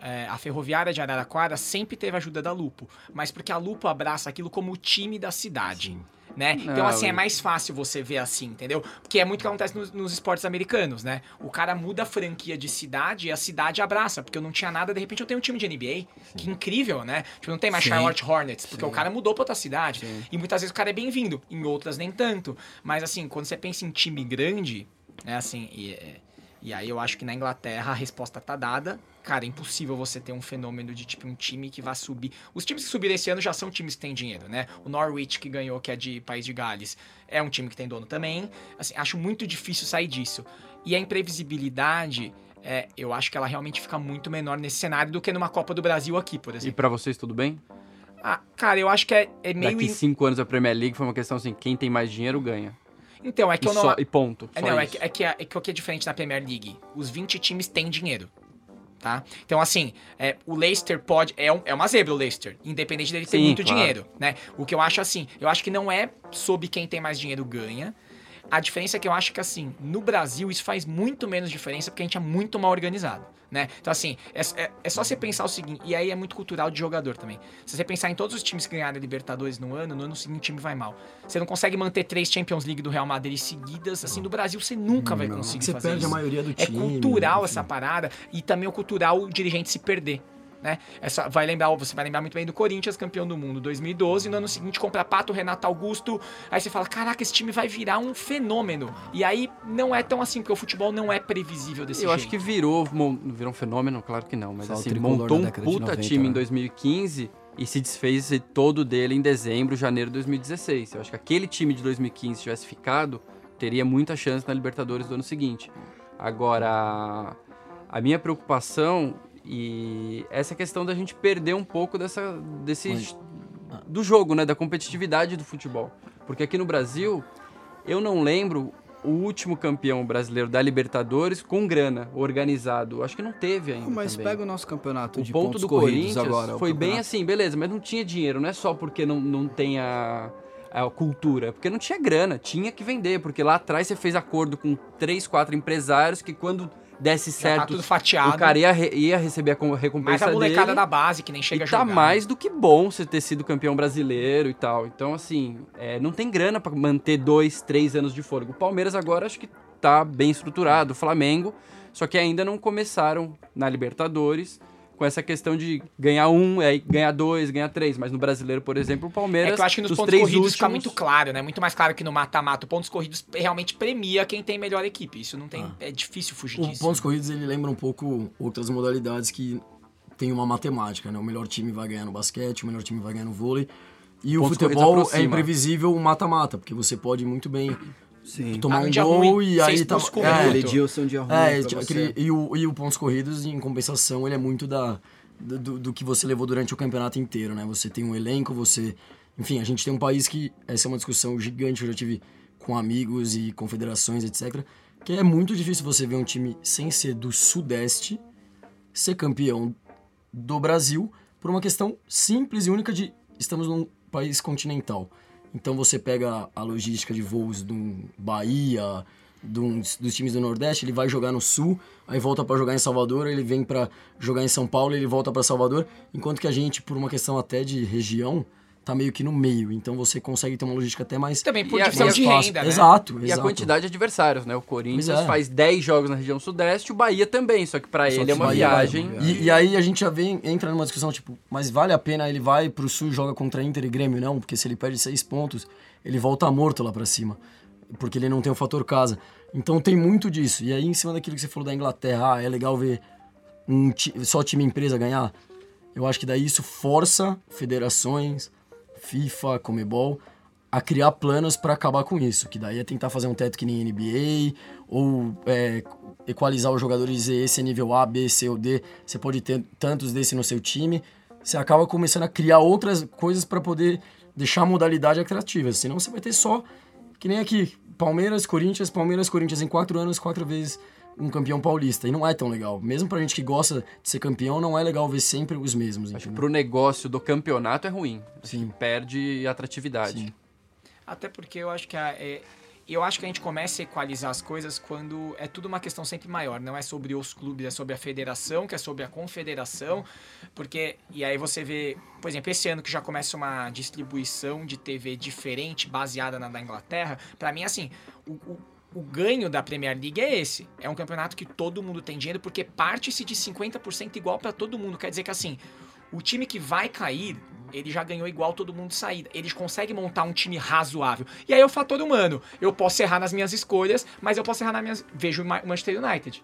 é, a Ferroviária de Araraquara sempre teve a ajuda da Lupo, mas porque a Lupo abraça aquilo como o time da cidade. Né? Então, Não, assim, é mais fácil você ver assim, entendeu? Porque é muito o que acontece nos, nos esportes americanos, né? O cara muda a franquia de cidade e a cidade abraça, porque eu não tinha nada, de repente eu tenho um time de NBA. Que incrível, né? Tipo, não tem mais Sim. Charlotte Hornets, porque o cara mudou pra outra cidade. E muitas vezes o cara é bem-vindo, em outras nem tanto. Mas assim, quando você pensa em time grande, né, assim, e, é, E aí eu acho que na Inglaterra a resposta tá dada. Cara, é impossível você ter um fenômeno de tipo um time que vai subir. Os times que subiram esse ano já são times que têm dinheiro, né? O Norwich que ganhou, que é de País de Gales, é um time que tem dono também. Assim, acho muito difícil sair disso. E a imprevisibilidade, é, eu acho que ela realmente fica muito menor nesse cenário do que numa Copa do Brasil aqui, por E exemplo. pra vocês tudo bem? Ah, cara, eu acho que é, é meio. Daqui in- cinco anos a Premier League foi uma questão assim, quem tem mais dinheiro ganha. Então, é que E, eu não. só- e ponto. É, só não, é que, é, que, é que o que é diferente da Premier League? Os 20 times têm dinheiro. Tá? Então, assim, é, o Leicester pode. É, um- é uma zebra o Leicester, independente dele ter Sim, muito claro. dinheiro. né? O que eu acho assim, eu acho que não é sobre quem tem mais dinheiro ganha. A diferença é que eu acho que, assim, no Brasil isso faz muito menos diferença porque a gente é muito mal organizado. Né? Então, assim, é, é- é só você pensar o seguinte, e aí é muito cultural de jogador também. Se você pensar em todos os times que ganharam a Libertadores no ano, no ano seguinte o time vai mal. Você não consegue manter três Champions League do Real Madrid seguidas, assim, no Brasil você nunca vai conseguir Você fazer perde isso. a maioria do É time. cultural enfim. essa parada e também o cultural o dirigente se perder. Né? Essa, vai lembrar, você vai lembrar muito bem do Corinthians, campeão do mundo 2012, e no ano seguinte compra Pato, Renato Augusto. Aí você fala: caraca, esse time vai virar um fenômeno. E aí não é tão assim, porque o futebol não é previsível desse Eu jeito. acho que virou, virou um fenômeno, claro que não, mas Só assim, montou um puta 90, time em né? 2015 e se desfez todo dele em dezembro, janeiro de 2016. Eu acho que aquele time de 2015 tivesse ficado, teria muita chance na Libertadores do ano seguinte. Agora, a minha preocupação e essa questão da gente perder um pouco dessa desse Mas- do jogo, né, da competitividade do futebol. Porque aqui no Brasil, eu não lembro o último campeão brasileiro da Libertadores com grana, organizado. Acho que não teve ainda. Mas também. pega o nosso campeonato o de ponto pontos do Corinthians agora. foi bem assim, beleza, mas não tinha dinheiro, não é só porque não, não tem a, a cultura, porque não tinha grana, tinha que vender, porque lá atrás você fez acordo com três, quatro empresários que quando desse Já tá certo, tudo fatiado. o cara ia, re- ia receber a com- Mas recompensa a molecada dele. da base que nem chega e a tá jogar. mais do que bom você ter sido campeão brasileiro e tal. Então, assim, é, não tem grana pra manter dois, três anos de fôlego. O Palmeiras agora acho que tá bem estruturado, o Flamengo, só que ainda não começaram na Libertadores com essa questão de ganhar um, aí ganhar dois, ganhar três. Mas no brasileiro, por exemplo, o Palmeiras. É que eu acho que nos pontos três corridos últimos, fica muito claro, né? Muito mais claro que no mata-mata. O pontos corridos realmente premia quem tem melhor equipe. Isso não tem. É difícil fugir O disso. pontos corridos ele lembra um pouco outras modalidades que tem uma matemática, né? O melhor time vai ganhar no basquete, o melhor time vai ganhar no vôlei. E o Pontos corridos futebol é imprevisível o mata-mata, porque você pode muito bem Sim. tomar Ah, um um dia gol ruim, e aí tá. é, muito. Edilson um dia ruim É, tipo, aquele- e, o, e o pontos corridos, em compensação, ele é muito da, do, do- do que você levou durante o campeonato inteiro, né? Você tem um elenco, você... Enfim, a gente tem um país que... Essa é uma discussão gigante que eu já tive com amigos e confederações, etc. Que é muito difícil você ver um time sem ser do Sudeste ser campeão do Brasil por uma questão simples e única de estamos num país continental. Então você pega a logística de voos do Bahia, dos, dos times do Nordeste, ele vai jogar no Sul, aí volta para jogar em Salvador, ele vem para jogar em São Paulo, ele volta para Salvador, enquanto que a gente, por uma questão até de região, tá meio que no meio. Então você consegue ter uma logística até mais Também por a- divisão de renda, né? Exato, E exato. a quantidade de adversários, né? O Corinthians é. faz 10 jogos na região sudeste, o Bahia também, só que pra Só ele que é uma Bahia- viagem. E, e aí a gente já vem, entra numa discussão, tipo, mas vale a pena ele vai pro sul e joga contra Inter e Grêmio? Não, porque se ele perde seis pontos, ele volta morto lá pra cima. Porque ele não tem o fator casa. Então tem muito disso. E aí, em cima daquilo que você falou da Inglaterra, ah, é legal ver um ti- só time empresa ganhar. Eu acho que daí isso força federações, FIFA, Comebol, a criar planos para acabar com isso. Que daí é tentar fazer um teto que nem NBA, ou é, equalizar os jogadores e dizer esse é nível A, B, C ou D. Você pode ter tantos desse no seu time. Você acaba começando a criar outras coisas para poder deixar a modalidade atrativa. Senão você vai ter só, que nem aqui, Palmeiras, Corinthians, Palmeiras, Corinthians em quatro anos, quatro vezes um campeão paulista. E não é tão legal. Mesmo pra gente que gosta de ser campeão, não é legal ver sempre os mesmos. Acho que pro negócio do campeonato é ruim. Sim. Perde atratividade. Sim. Até porque eu acho que a, é, eu acho que a gente começa a equalizar as coisas quando é tudo uma questão sempre maior. Não é sobre os clubes, é sobre a federação, que é sobre a confederação. Porque, e aí você vê, por exemplo, esse ano que já começa uma distribuição de TV diferente, baseada na da Inglaterra, pra mim, assim, o, o, o ganho da Premier League é esse. É um campeonato que todo mundo tem dinheiro, porque parte-se de 50% igual pra todo mundo. Quer dizer que, assim, o time que vai cair Ele já ganhou igual todo mundo de saída. Eles conseguem montar um time razoável. E aí é o fator humano. Eu posso errar nas minhas escolhas, mas eu posso errar nas minhas. Vejo o Manchester United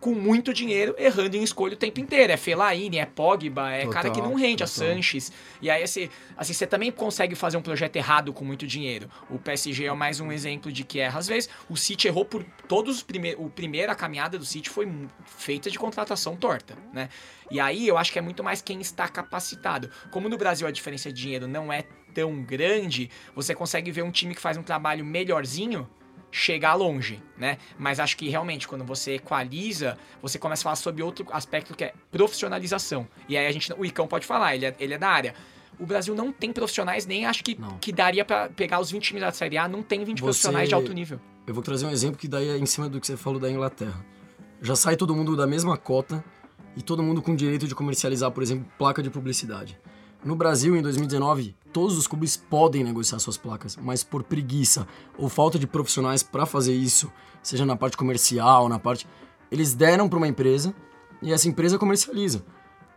com muito dinheiro, errando em escolha o tempo inteiro. É Fellaini, é Pogba, é Total, cara que não rende, é total. Sanches. E aí, assim, assim, você também consegue fazer um projeto errado com muito dinheiro. O PSG é mais um exemplo de que erra às vezes. O City errou por todos os primeiros... O primeiro, a caminhada do City foi feita de contratação torta, né? E aí, eu acho que é muito mais quem está capacitado. Como no Brasil a diferença de dinheiro não é tão grande, você consegue ver um time que faz um trabalho melhorzinho chegar longe, né? Mas acho que realmente quando você equaliza, você começa a falar sobre outro aspecto que é profissionalização. E aí a gente, o Icão pode falar, ele é, ele é da área. O Brasil não tem profissionais, nem acho que, Não. que daria pra pegar os 20 times da Série A, não tem 20 Você- profissionais de alto nível. Eu vou trazer um exemplo que daí é em cima do que você falou da Inglaterra. Já sai todo mundo da mesma cota e todo mundo com direito de comercializar, por exemplo, placa de publicidade. No Brasil, em 2019, todos os clubes podem negociar suas placas, mas por preguiça ou falta de profissionais para fazer isso, seja na parte comercial, na parte. Eles deram para uma empresa e essa empresa comercializa.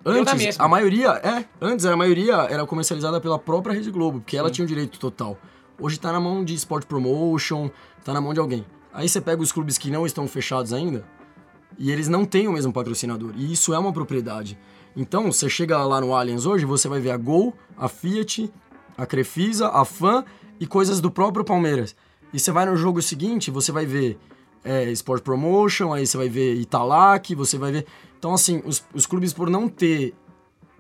Antes, a maioria, é, antes a maioria era comercializada pela própria Rede Globo, porque ela tinha o direito total. Hoje tá na mão de Sport Promotion, tá na mão de alguém. Aí você pega os clubes que não estão fechados ainda, e eles não têm o mesmo patrocinador. E isso é uma propriedade. Então, você chega lá no Allianz hoje, você vai ver a Gol, a Fiat, a Crefisa, a FAM e coisas do próprio Palmeiras. E você vai no jogo seguinte, você vai ver é, Sport Promotion, aí você vai ver Italac, você vai ver... Então, assim, os, os clubes, por não ter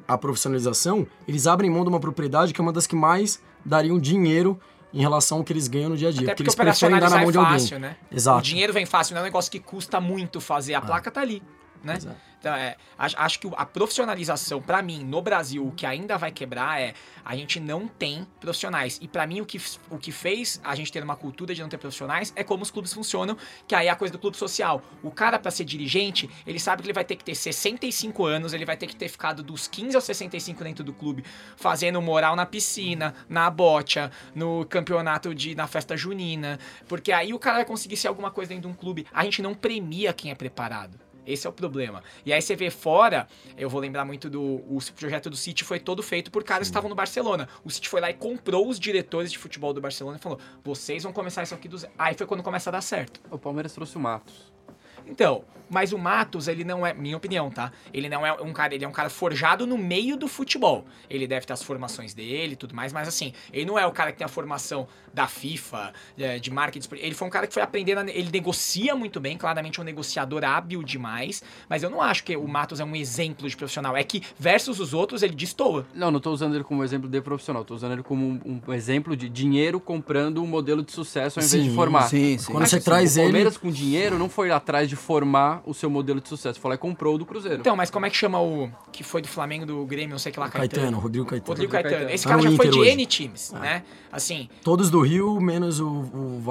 a profissionalização, eles abrem mão de uma propriedade que é uma das que mais dariam dinheiro em relação ao que eles ganham no dia a dia. Até porque eles preferem dar na mão é de alguém. fácil, né? Exato. O dinheiro vem fácil, não é um negócio que custa muito fazer. A placa tá ali, né? Exato. Então, é, acho, acho que a profissionalização, pra mim, no Brasil, o que ainda vai quebrar é a gente não tem profissionais. E pra mim, o que, o que fez a gente ter uma cultura de não ter profissionais é como os clubes funcionam, que aí é a coisa do clube social. O cara, pra ser dirigente, ele sabe que ele vai ter que ter 65 anos, ele vai ter que ter ficado dos 15 aos 65 dentro do clube, fazendo moral na piscina, na bocha, no campeonato de na festa junina, porque aí o cara vai conseguir ser alguma coisa dentro de um clube. A gente não premia quem é preparado. Esse é o problema. E aí você vê fora, eu vou lembrar muito do o projeto do City foi todo feito por caras que estavam no Barcelona. O City foi lá e comprou os diretores de futebol do Barcelona e falou: "Vocês vão começar isso aqui do zero". Aí foi quando começa a dar certo. O Palmeiras trouxe o Matos. Então, mas o Matos, ele não é, minha opinião, tá? Ele não é um cara, ele é um cara forjado no meio do futebol. Ele deve ter as formações dele e tudo mais, mas assim, ele não é o cara que tem a formação da FIFA, é, de marketing. Ele foi um cara que foi aprendendo, a, ele negocia muito bem, claramente é um negociador hábil demais, mas eu não acho que o Matos é um exemplo de profissional. É que versus os outros, ele destoa. Não, não tô usando ele como exemplo de profissional, tô usando ele como um, um exemplo de dinheiro comprando um modelo de sucesso ao invés de Sim, formar. Sim, sim. Quando você Assim, traz o ele. Palmeiras com dinheiro não foi atrás de formar o seu modelo de sucesso, foi lá e comprou o do Cruzeiro. Então, mas como é que chama o que foi do Flamengo, do Grêmio, não sei o que lá, Caetano, Rodrigo Caetano. Rodrigo Caetano. Caetano. Esse Tá cara no já foi de hoje. N times, né? Assim, Todos do Rio, menos o, o,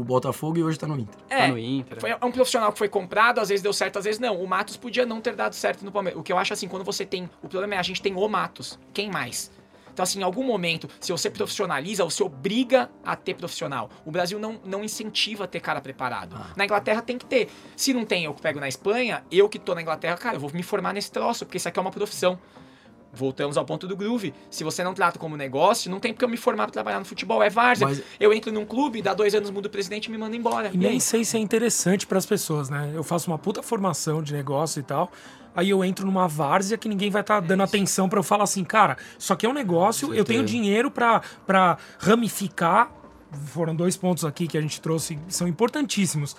o Botafogo e hoje tá no Inter. é, Tá no Inter. Foi, é um profissional que foi comprado, às vezes deu certo, às vezes não. O Matos podia não ter dado certo no Palmeiras. O que eu acho assim, quando você tem. O problema é a gente tem o Matos. Quem mais? Então, assim, em algum momento, se você profissionaliza, você obriga a ter profissional. O Brasil não, não incentiva a ter cara preparado. Na Inglaterra tem que ter. Se não tem, eu pego na Espanha, eu que tô na Inglaterra, cara, eu vou me formar nesse troço, porque isso aqui é uma profissão. Voltamos ao ponto do groove. Se você não trata como negócio, não tem porque eu me formar pra trabalhar no futebol. É várzea. Mas- Eu entro num clube, dá dois anos mudo o presidente e me manda embora. E nem sei se é interessante para as pessoas, né? Eu faço uma puta formação de negócio e tal. Aí eu entro numa várzea que ninguém vai estar dando atenção para eu falar assim, cara, isso aqui é um negócio, eu tenho dinheiro para para ramificar. Foram dois pontos aqui que a gente trouxe, que são importantíssimos.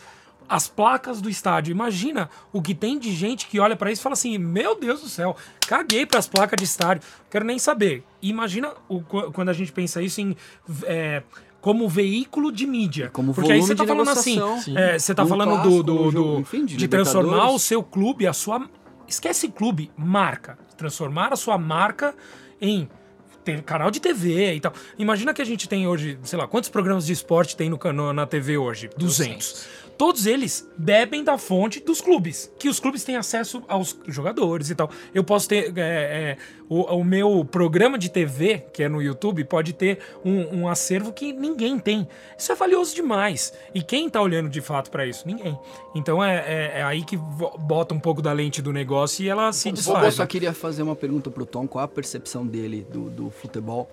As placas do estádio. Imagina o que tem de gente que olha para isso e fala assim: Meu Deus do céu, caguei para as placas de estádio. Quero nem saber. Imagina o, qu- quando a gente pensa isso em. é, como veículo de mídia. como Porque aí você tá falando assim, é, você tá Um falando do, clássico, do, do- jogo, enfim, de, de transformar o seu clube, a sua. Esquece clube, marca. Transformar a sua marca em ter canal de TV e tal. Imagina que a gente tem hoje, sei lá, quantos programas de esporte tem no, cano- na TV hoje? 200. Todos eles bebem da fonte dos clubes, que os clubes têm acesso aos jogadores e tal. Eu posso ter. É, é, o, o, meu programa de TV, que é no YouTube, pode ter um, um, acervo que ninguém tem. Isso é valioso demais. E quem tá olhando de fato para isso? Ninguém. Então é, é, é, aí que bota um pouco da lente do negócio e ela se desfaz. Eu só né? queria fazer uma pergunta pro Tom: qual a percepção dele do, do futebol?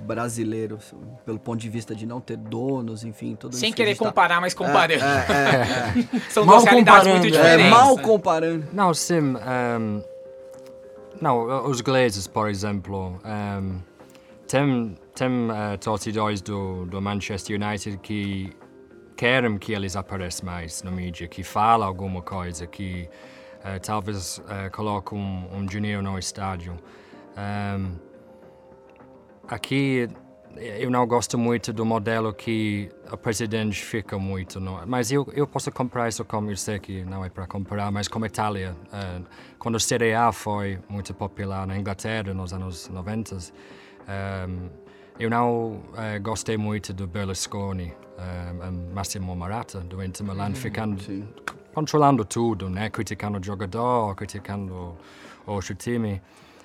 Brasileiro, pelo ponto de vista de não ter donos, enfim, tudo Sem querer comparar, mas comparando. É, é, é, São mal duas realidades muito diferentes. É, mal comparando. Não, sim. Um, não, os ingleses, por exemplo, um, tem, tem uh, torcedores do, do Manchester United que querem que eles apareçam mais na mídia, que falam alguma coisa, que uh, talvez uh, colocam um, um dinheiro no estádio. Um, aqui eu não gosto muito do modelo que o presidente fica muito, não. mas eu, eu posso comprar isso como eu sei que não é para comprar, mas como Itália, uh, quando o Serie A foi muito popular na Inglaterra nos anos 90, um, eh, eu não uh, gostei muito do Berlusconi, um, Massimo Maratta, do Inter Milan, hum, ficando, sim. controlando tudo, né? criticando o jogador, criticando o outro time.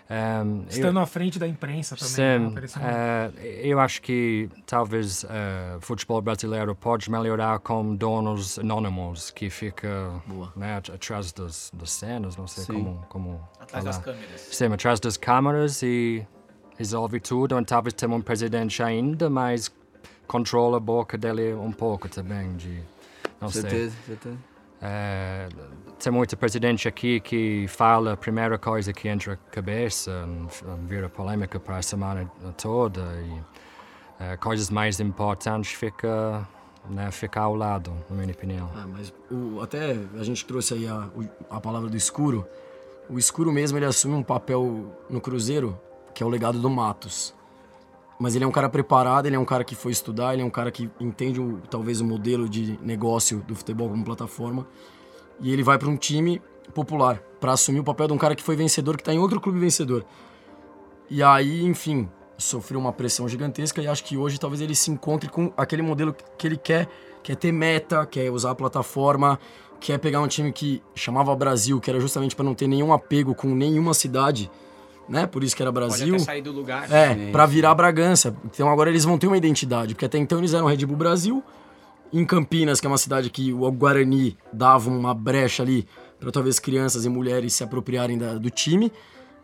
Um, Estando eu, à frente da imprensa também. Sim, uh, eu acho que talvez o uh, futebol brasileiro pode melhorar com donos anônimos que fica né, atrás das, das cenas, não sei sim. como, como Atrás falar. das câmeras. Sim, atrás das câmeras e resolve tudo. E talvez tenha um presidente ainda, mas controla a boca dele um pouco também. De, não certeza, sei. certeza. Uh, tem muito presidente aqui que fala a primeira coisa que entra na cabeça, vira polêmica para a semana toda e uh, coisas mais importantes fica né, fica ao lado, na minha opinião. Ah, mas o, até a gente trouxe aí a, a palavra do escuro. O escuro mesmo ele assume um papel no Cruzeiro que é o legado do Matos. Mas ele é um cara preparado, ele é um cara que foi estudar, ele é um cara que entende o, talvez o modelo de negócio do futebol como plataforma. E ele vai para um time popular para assumir o papel de um cara que foi vencedor, que está em outro clube vencedor. E aí, enfim, sofreu uma pressão gigantesca e acho que hoje talvez ele se encontre com aquele modelo que ele quer, quer ter meta, quer usar a plataforma, quer pegar um time que chamava Brasil, que era justamente para não ter nenhum apego com nenhuma cidade né? Por isso que era Brasil. Pode até sair do lugar. É, para virar Bragança. Então agora eles vão ter uma identidade, porque até então eles eram Red Bull Brasil. Em Campinas, que é uma cidade que o Guarani dava uma brecha ali para talvez crianças e mulheres se apropriarem da, do time,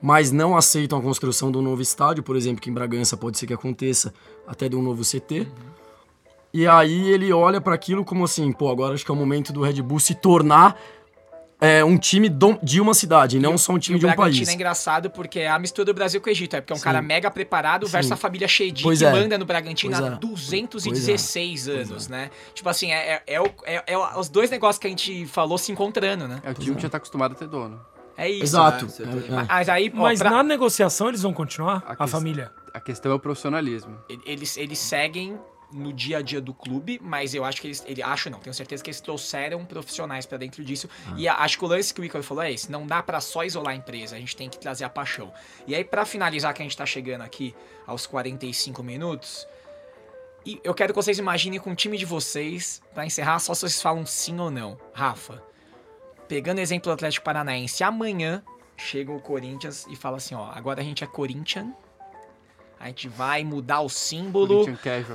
mas não aceitam a construção de um novo estádio, por exemplo, que em Bragança pode ser que aconteça, até de um novo CT. Uhum. E aí ele olha para aquilo como assim, pô, agora acho que é o momento do Red Bull se tornar é, um time de uma cidade, e não só um time de um país. é engraçado porque é a mistura do Brasil com o Egito. É porque é um Sim. cara mega preparado Sim. versus a família Sheidi que é. manda no Bragantino pois há 216 é. anos, né? Tipo assim, é, é, é, é, os dois negócios que a gente falou se encontrando, né? É o time que já tá acostumado a ter dono. É isso. Exato. Né? Mas, aí, ó, Mas pra... na negociação eles vão continuar? A, a família? A questão é o profissionalismo. Eles, eles seguem no dia a dia do clube, mas eu acho que eles, ele acho não, tenho certeza que eles trouxeram profissionais para dentro disso. Ah. E acho que o lance que o Icaro falou é esse, não dá para só isolar a empresa, a gente tem que trazer a paixão. E aí para finalizar que a gente tá chegando aqui aos 45 minutos, e eu quero que vocês imaginem com o time de vocês, para encerrar, só se vocês falam sim ou não. Rafa, pegando o exemplo do Atlético Paranaense, amanhã chega o Corinthians e fala assim, ó, agora a gente é Corinthians a gente vai mudar o símbolo.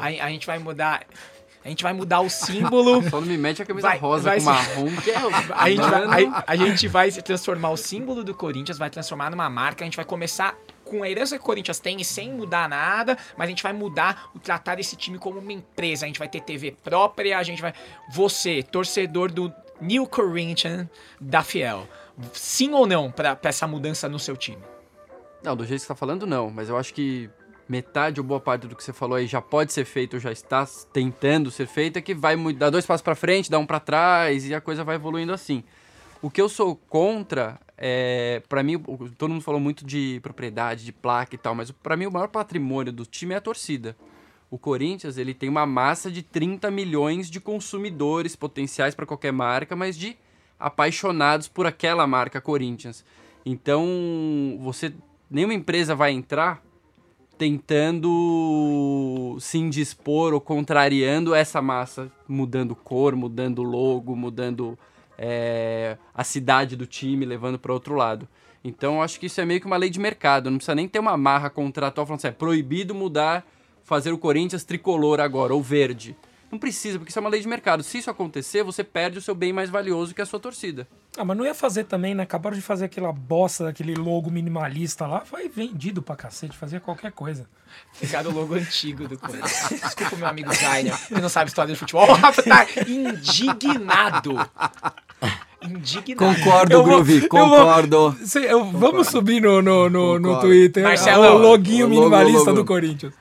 A, a gente vai mudar. A gente vai mudar o símbolo. Só não me mete a camisa vai, rosa vai com marrom, que é a, gente vai, a, a, gente vai transformar o símbolo do Corinthians, vai transformar numa marca, a gente vai começar com a herança que o Corinthians tem e sem mudar nada, mas a gente vai mudar o tratar esse time como uma empresa. A gente vai ter TV própria, a gente vai. Você, torcedor do New Corinthians da Fiel, sim ou não para essa mudança no seu time? Não, do jeito que você tá falando, não. Mas eu acho que metade ou boa parte do que você falou aí já pode ser feito ou já está tentando ser feito, é que vai dar dois passos para frente, dar um para trás e a coisa vai evoluindo assim. O que eu sou contra é, para mim, todo mundo falou muito de propriedade, de placa e tal, mas para mim o maior patrimônio do time é a torcida. O Corinthians, ele tem uma massa de 30 milhões de consumidores potenciais para qualquer marca, mas de apaixonados por aquela marca Corinthians. Então, você nenhuma empresa vai entrar tentando se indispor ou contrariando essa massa, mudando cor, mudando logo, mudando é, a cidade do time, levando para outro lado. Então acho que isso é meio que uma lei de mercado, não precisa nem ter uma marra contratual falando assim, é proibido mudar, fazer o Corinthians tricolor agora, ou verde. Não precisa, porque isso é uma lei de mercado. Se isso acontecer, você perde o seu bem mais valioso que é a sua torcida. Ah, mas não ia fazer também, né? Acabaram de fazer aquela bosta daquele logo minimalista lá. Foi vendido pra cacete, fazia qualquer coisa. Pegaram o logo antigo do Corinthians. Desculpa, meu amigo Zainer, que não sabe história de futebol. O Rafa tá indignado. Indignado. Concordo, Eu vou- Groovy, eu vou- concordo. Cê- eu- vamos subir no, no, no, no Concordo. Twitter Marcelo, o loguinho o logo, minimalista logo. do Corinthians.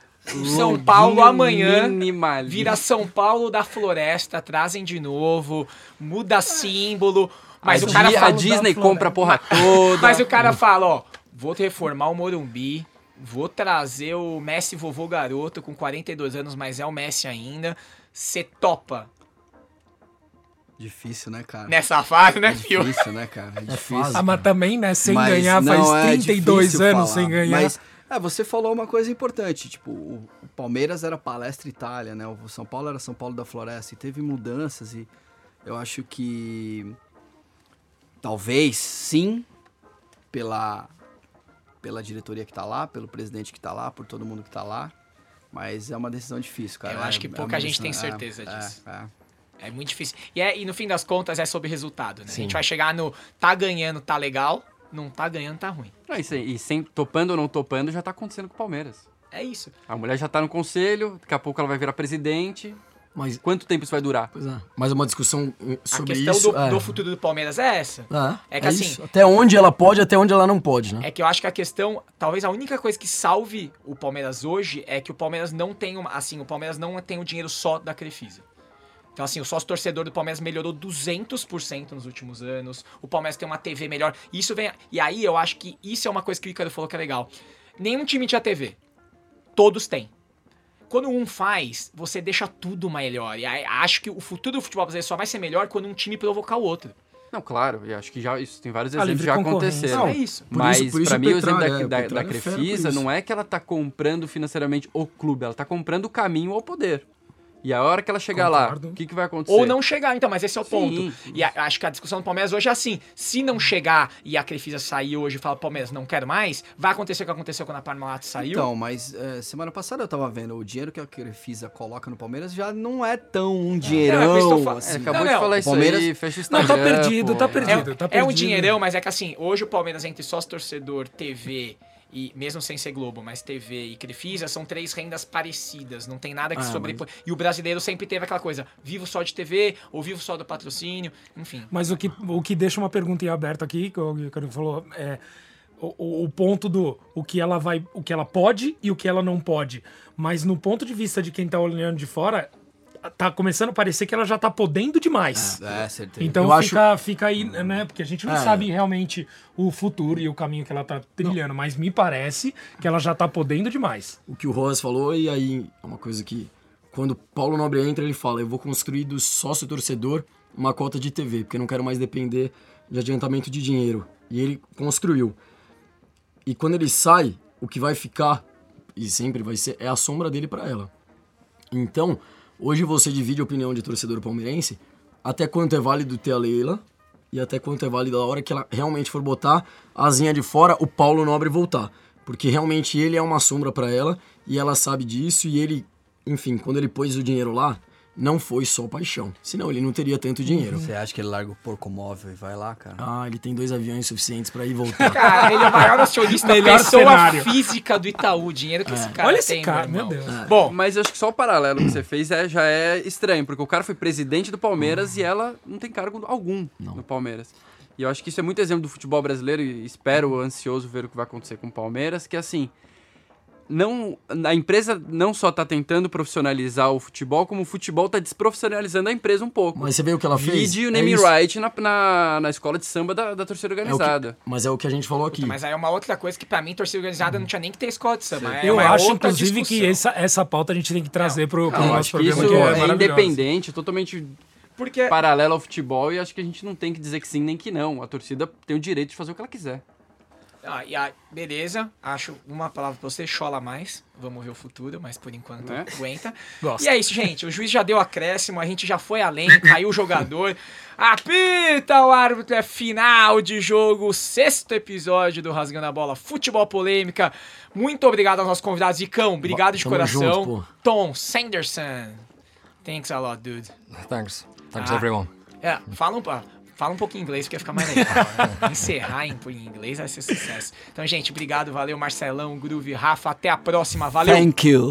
São Paulo amanhã Minimalista. vira São Paulo da Floresta, trazem de novo, muda símbolo. Mas a, o cara Di- a fala. Disney compra a porra toda. Mas o cara fala, ó, vou reformar o Morumbi, vou trazer o Messi vovô garoto com 42 anos, mas é o Messi ainda. Você topa Difícil, né, cara? nessa fase, né, É fio? difícil, né, cara? É difícil. fase. Ah, mas também, né? Sem Mas ganhar faz é 32 difícil anos falar. sem ganhar. Mas é, você falou uma coisa importante, tipo, o, o Palmeiras era Palestra Itália, né? O São Paulo era São Paulo da Floresta e teve mudanças e eu acho que talvez sim pela pela diretoria que tá lá, pelo presidente que tá lá, por todo mundo que tá lá, mas é uma decisão difícil, cara. Eu acho que É- é pouca uma gente tem certeza é, disso. É, é. É muito difícil. E, é- e no fim das contas é sobre resultado, né? A gente vai chegar no tá ganhando, tá legal, não tá ganhando, tá ruim. Não, isso aí, e sem, topando ou não topando, já tá acontecendo com o Palmeiras. É isso. A mulher já tá no conselho, daqui a pouco ela vai virar presidente. Mas, Quanto tempo isso vai durar? pois é. Mas uma discussão eh, A sobre questão isso. do, é. do futuro do Palmeiras é essa. É, É que é assim- isso. Até onde ela pode, até onde ela não pode, né? É que eu acho que a questão, talvez a única coisa que salve o Palmeiras hoje é que o Palmeiras não tem uma, assim, o Palmeiras não tem o dinheiro só da Crefisa. Então assim, o sócio torcedor do Palmeiras melhorou 200% nos últimos anos. O Palmeiras tem uma TV melhor. Isso vem, e aí eu acho que isso é uma coisa que o Ricardo falou que é legal. Nenhum time tinha TV. Todos têm. Quando um faz, você deixa tudo melhor. E aí, acho que o futuro do futebol brasileiro só vai ser melhor quando um time provocar o outro. Não, claro, e acho que já isso tem vários A exemplos que já aconteceram. é isso. por Mas isso- por isso pra o mim o exemplo da, é, da, da Petralha é Crefisa não é que ela tá comprando financeiramente o clube, ela tá comprando o caminho ao poder. E a hora que ela chegar Concordo. lá, o que, que vai acontecer? Ou não chegar, então, mas esse é o Sim. ponto. E a- acho que a discussão do Palmeiras hoje é assim: se não chegar e a Crefisa sair hoje e falar, Palmeiras, não quero mais, vai acontecer o que aconteceu quando a Parmalat saiu. Então, mas é, semana passada eu tava vendo, o dinheiro que a Crefisa coloca no Palmeiras já não é tão um Não, é dinheirão. falo. É, assim. acabou Não, de não, falar o isso Palmeiras- aí, fecha o Não, Instagram. tá perdido, pô. tá é, perdido. tá é um perdido. dinheirão, mas é que assim, hoje o Palmeiras entre sócio torcedor, TV e mesmo sem ser Globo, mas TV e Crefisa são três rendas parecidas, não tem nada que Ah, se sobrepõe. E o brasileiro sempre teve aquela coisa, vivo só de TV ou vivo só do patrocínio, enfim. Mas o que, o que deixa uma pergunta em aberto aqui, que o Ricardo falou, é o, o- ponto do o que ela vai, o que ela pode e o que ela não pode. Mas no ponto de vista de quem tá olhando de fora, tá começando a parecer que ela já tá podendo demais. É, certeza. Então Eu acho- fica, fica aí, né? Porque a gente não É. sabe realmente o futuro e o caminho que ela tá trilhando, mas me parece que ela já tá podendo demais. o que o Rojas falou, e aí é uma coisa que quando Paulo Nobre entra, ele fala: Eu vou construir do sócio torcedor uma cota de TV, porque eu não quero mais depender de adiantamento de dinheiro. E ele construiu. E quando ele sai, o que vai ficar, e sempre vai ser, é a sombra dele para ela. Então, hoje você divide a opinião de torcedor palmeirense até quanto é válido ter a Leila e até quanto é válido a hora que ela realmente for botar a asinha de fora, o Paulo Nobre voltar. Porque realmente ele é uma sombra para ela e ela sabe disso e ele, enfim, quando ele pôs o dinheiro lá, não foi só paixão. Senão ele não teria tanto dinheiro. Você acha que ele larga o porco móvel e vai lá, cara? Ah, ele tem dois aviões suficientes para ir e voltar. Cara, ele é o maior acionista, Melhor pessoa cenário. física do Itaú, o dinheiro que esse cara Olha esse tem, cara, meu irmão. Deus. Bom, Mas eu acho que só o paralelo que você fez é, já é estranho, porque o cara foi presidente do Palmeiras e ela não tem cargo algum no Palmeiras. E eu acho que isso é muito exemplo do futebol brasileiro e espero ansioso ver o que vai acontecer com o Palmeiras, que assim, não a empresa não só tá tentando profissionalizar o futebol, como o futebol tá desprofissionalizando a empresa um pouco. Mas você vê o que ela fez? Vide o É name isso. right na, na, na escola de samba da, da torcida É o que- organizada. mas é o que a gente falou aqui. mas aí é uma outra coisa que pra mim, torcida organizada não tinha nem que ter escola de samba. é Eu uma acho, outra inclusive, que discussão. essa, essa pauta a gente tem que trazer pro, pro Não, nosso que programa, isso que é, é, independente, totalmente Porque paralelo ao futebol e acho que a gente não tem que dizer que sim nem que não. A torcida tem o direito de fazer o que ela quiser. Ah, e a, beleza, acho uma palavra pra você, chola mais. Vamos ver o futuro, mas por enquanto Né? aguenta. Gosto. E é isso, gente. O juiz já deu acréscimo, a gente já foi além, caiu o jogador. Apita o árbitro, é final de jogo, sexto episódio do Rasgando a Bola Futebol Polêmica. Muito obrigado aos nossos convidados. Icão, obrigado de coração. junto. Tom Sanderson. Thanks a lot, dude. Thanks. Thanks, Ah. everyone. É, fala um, pa- fala um pouquinho inglês porque fica mais legal. Né? Encerrar em, em inglês vai ser sucesso. Então, gente, obrigado, valeu, Marcelão, Groove, Rafa. Até a próxima. Valeu! Thank you.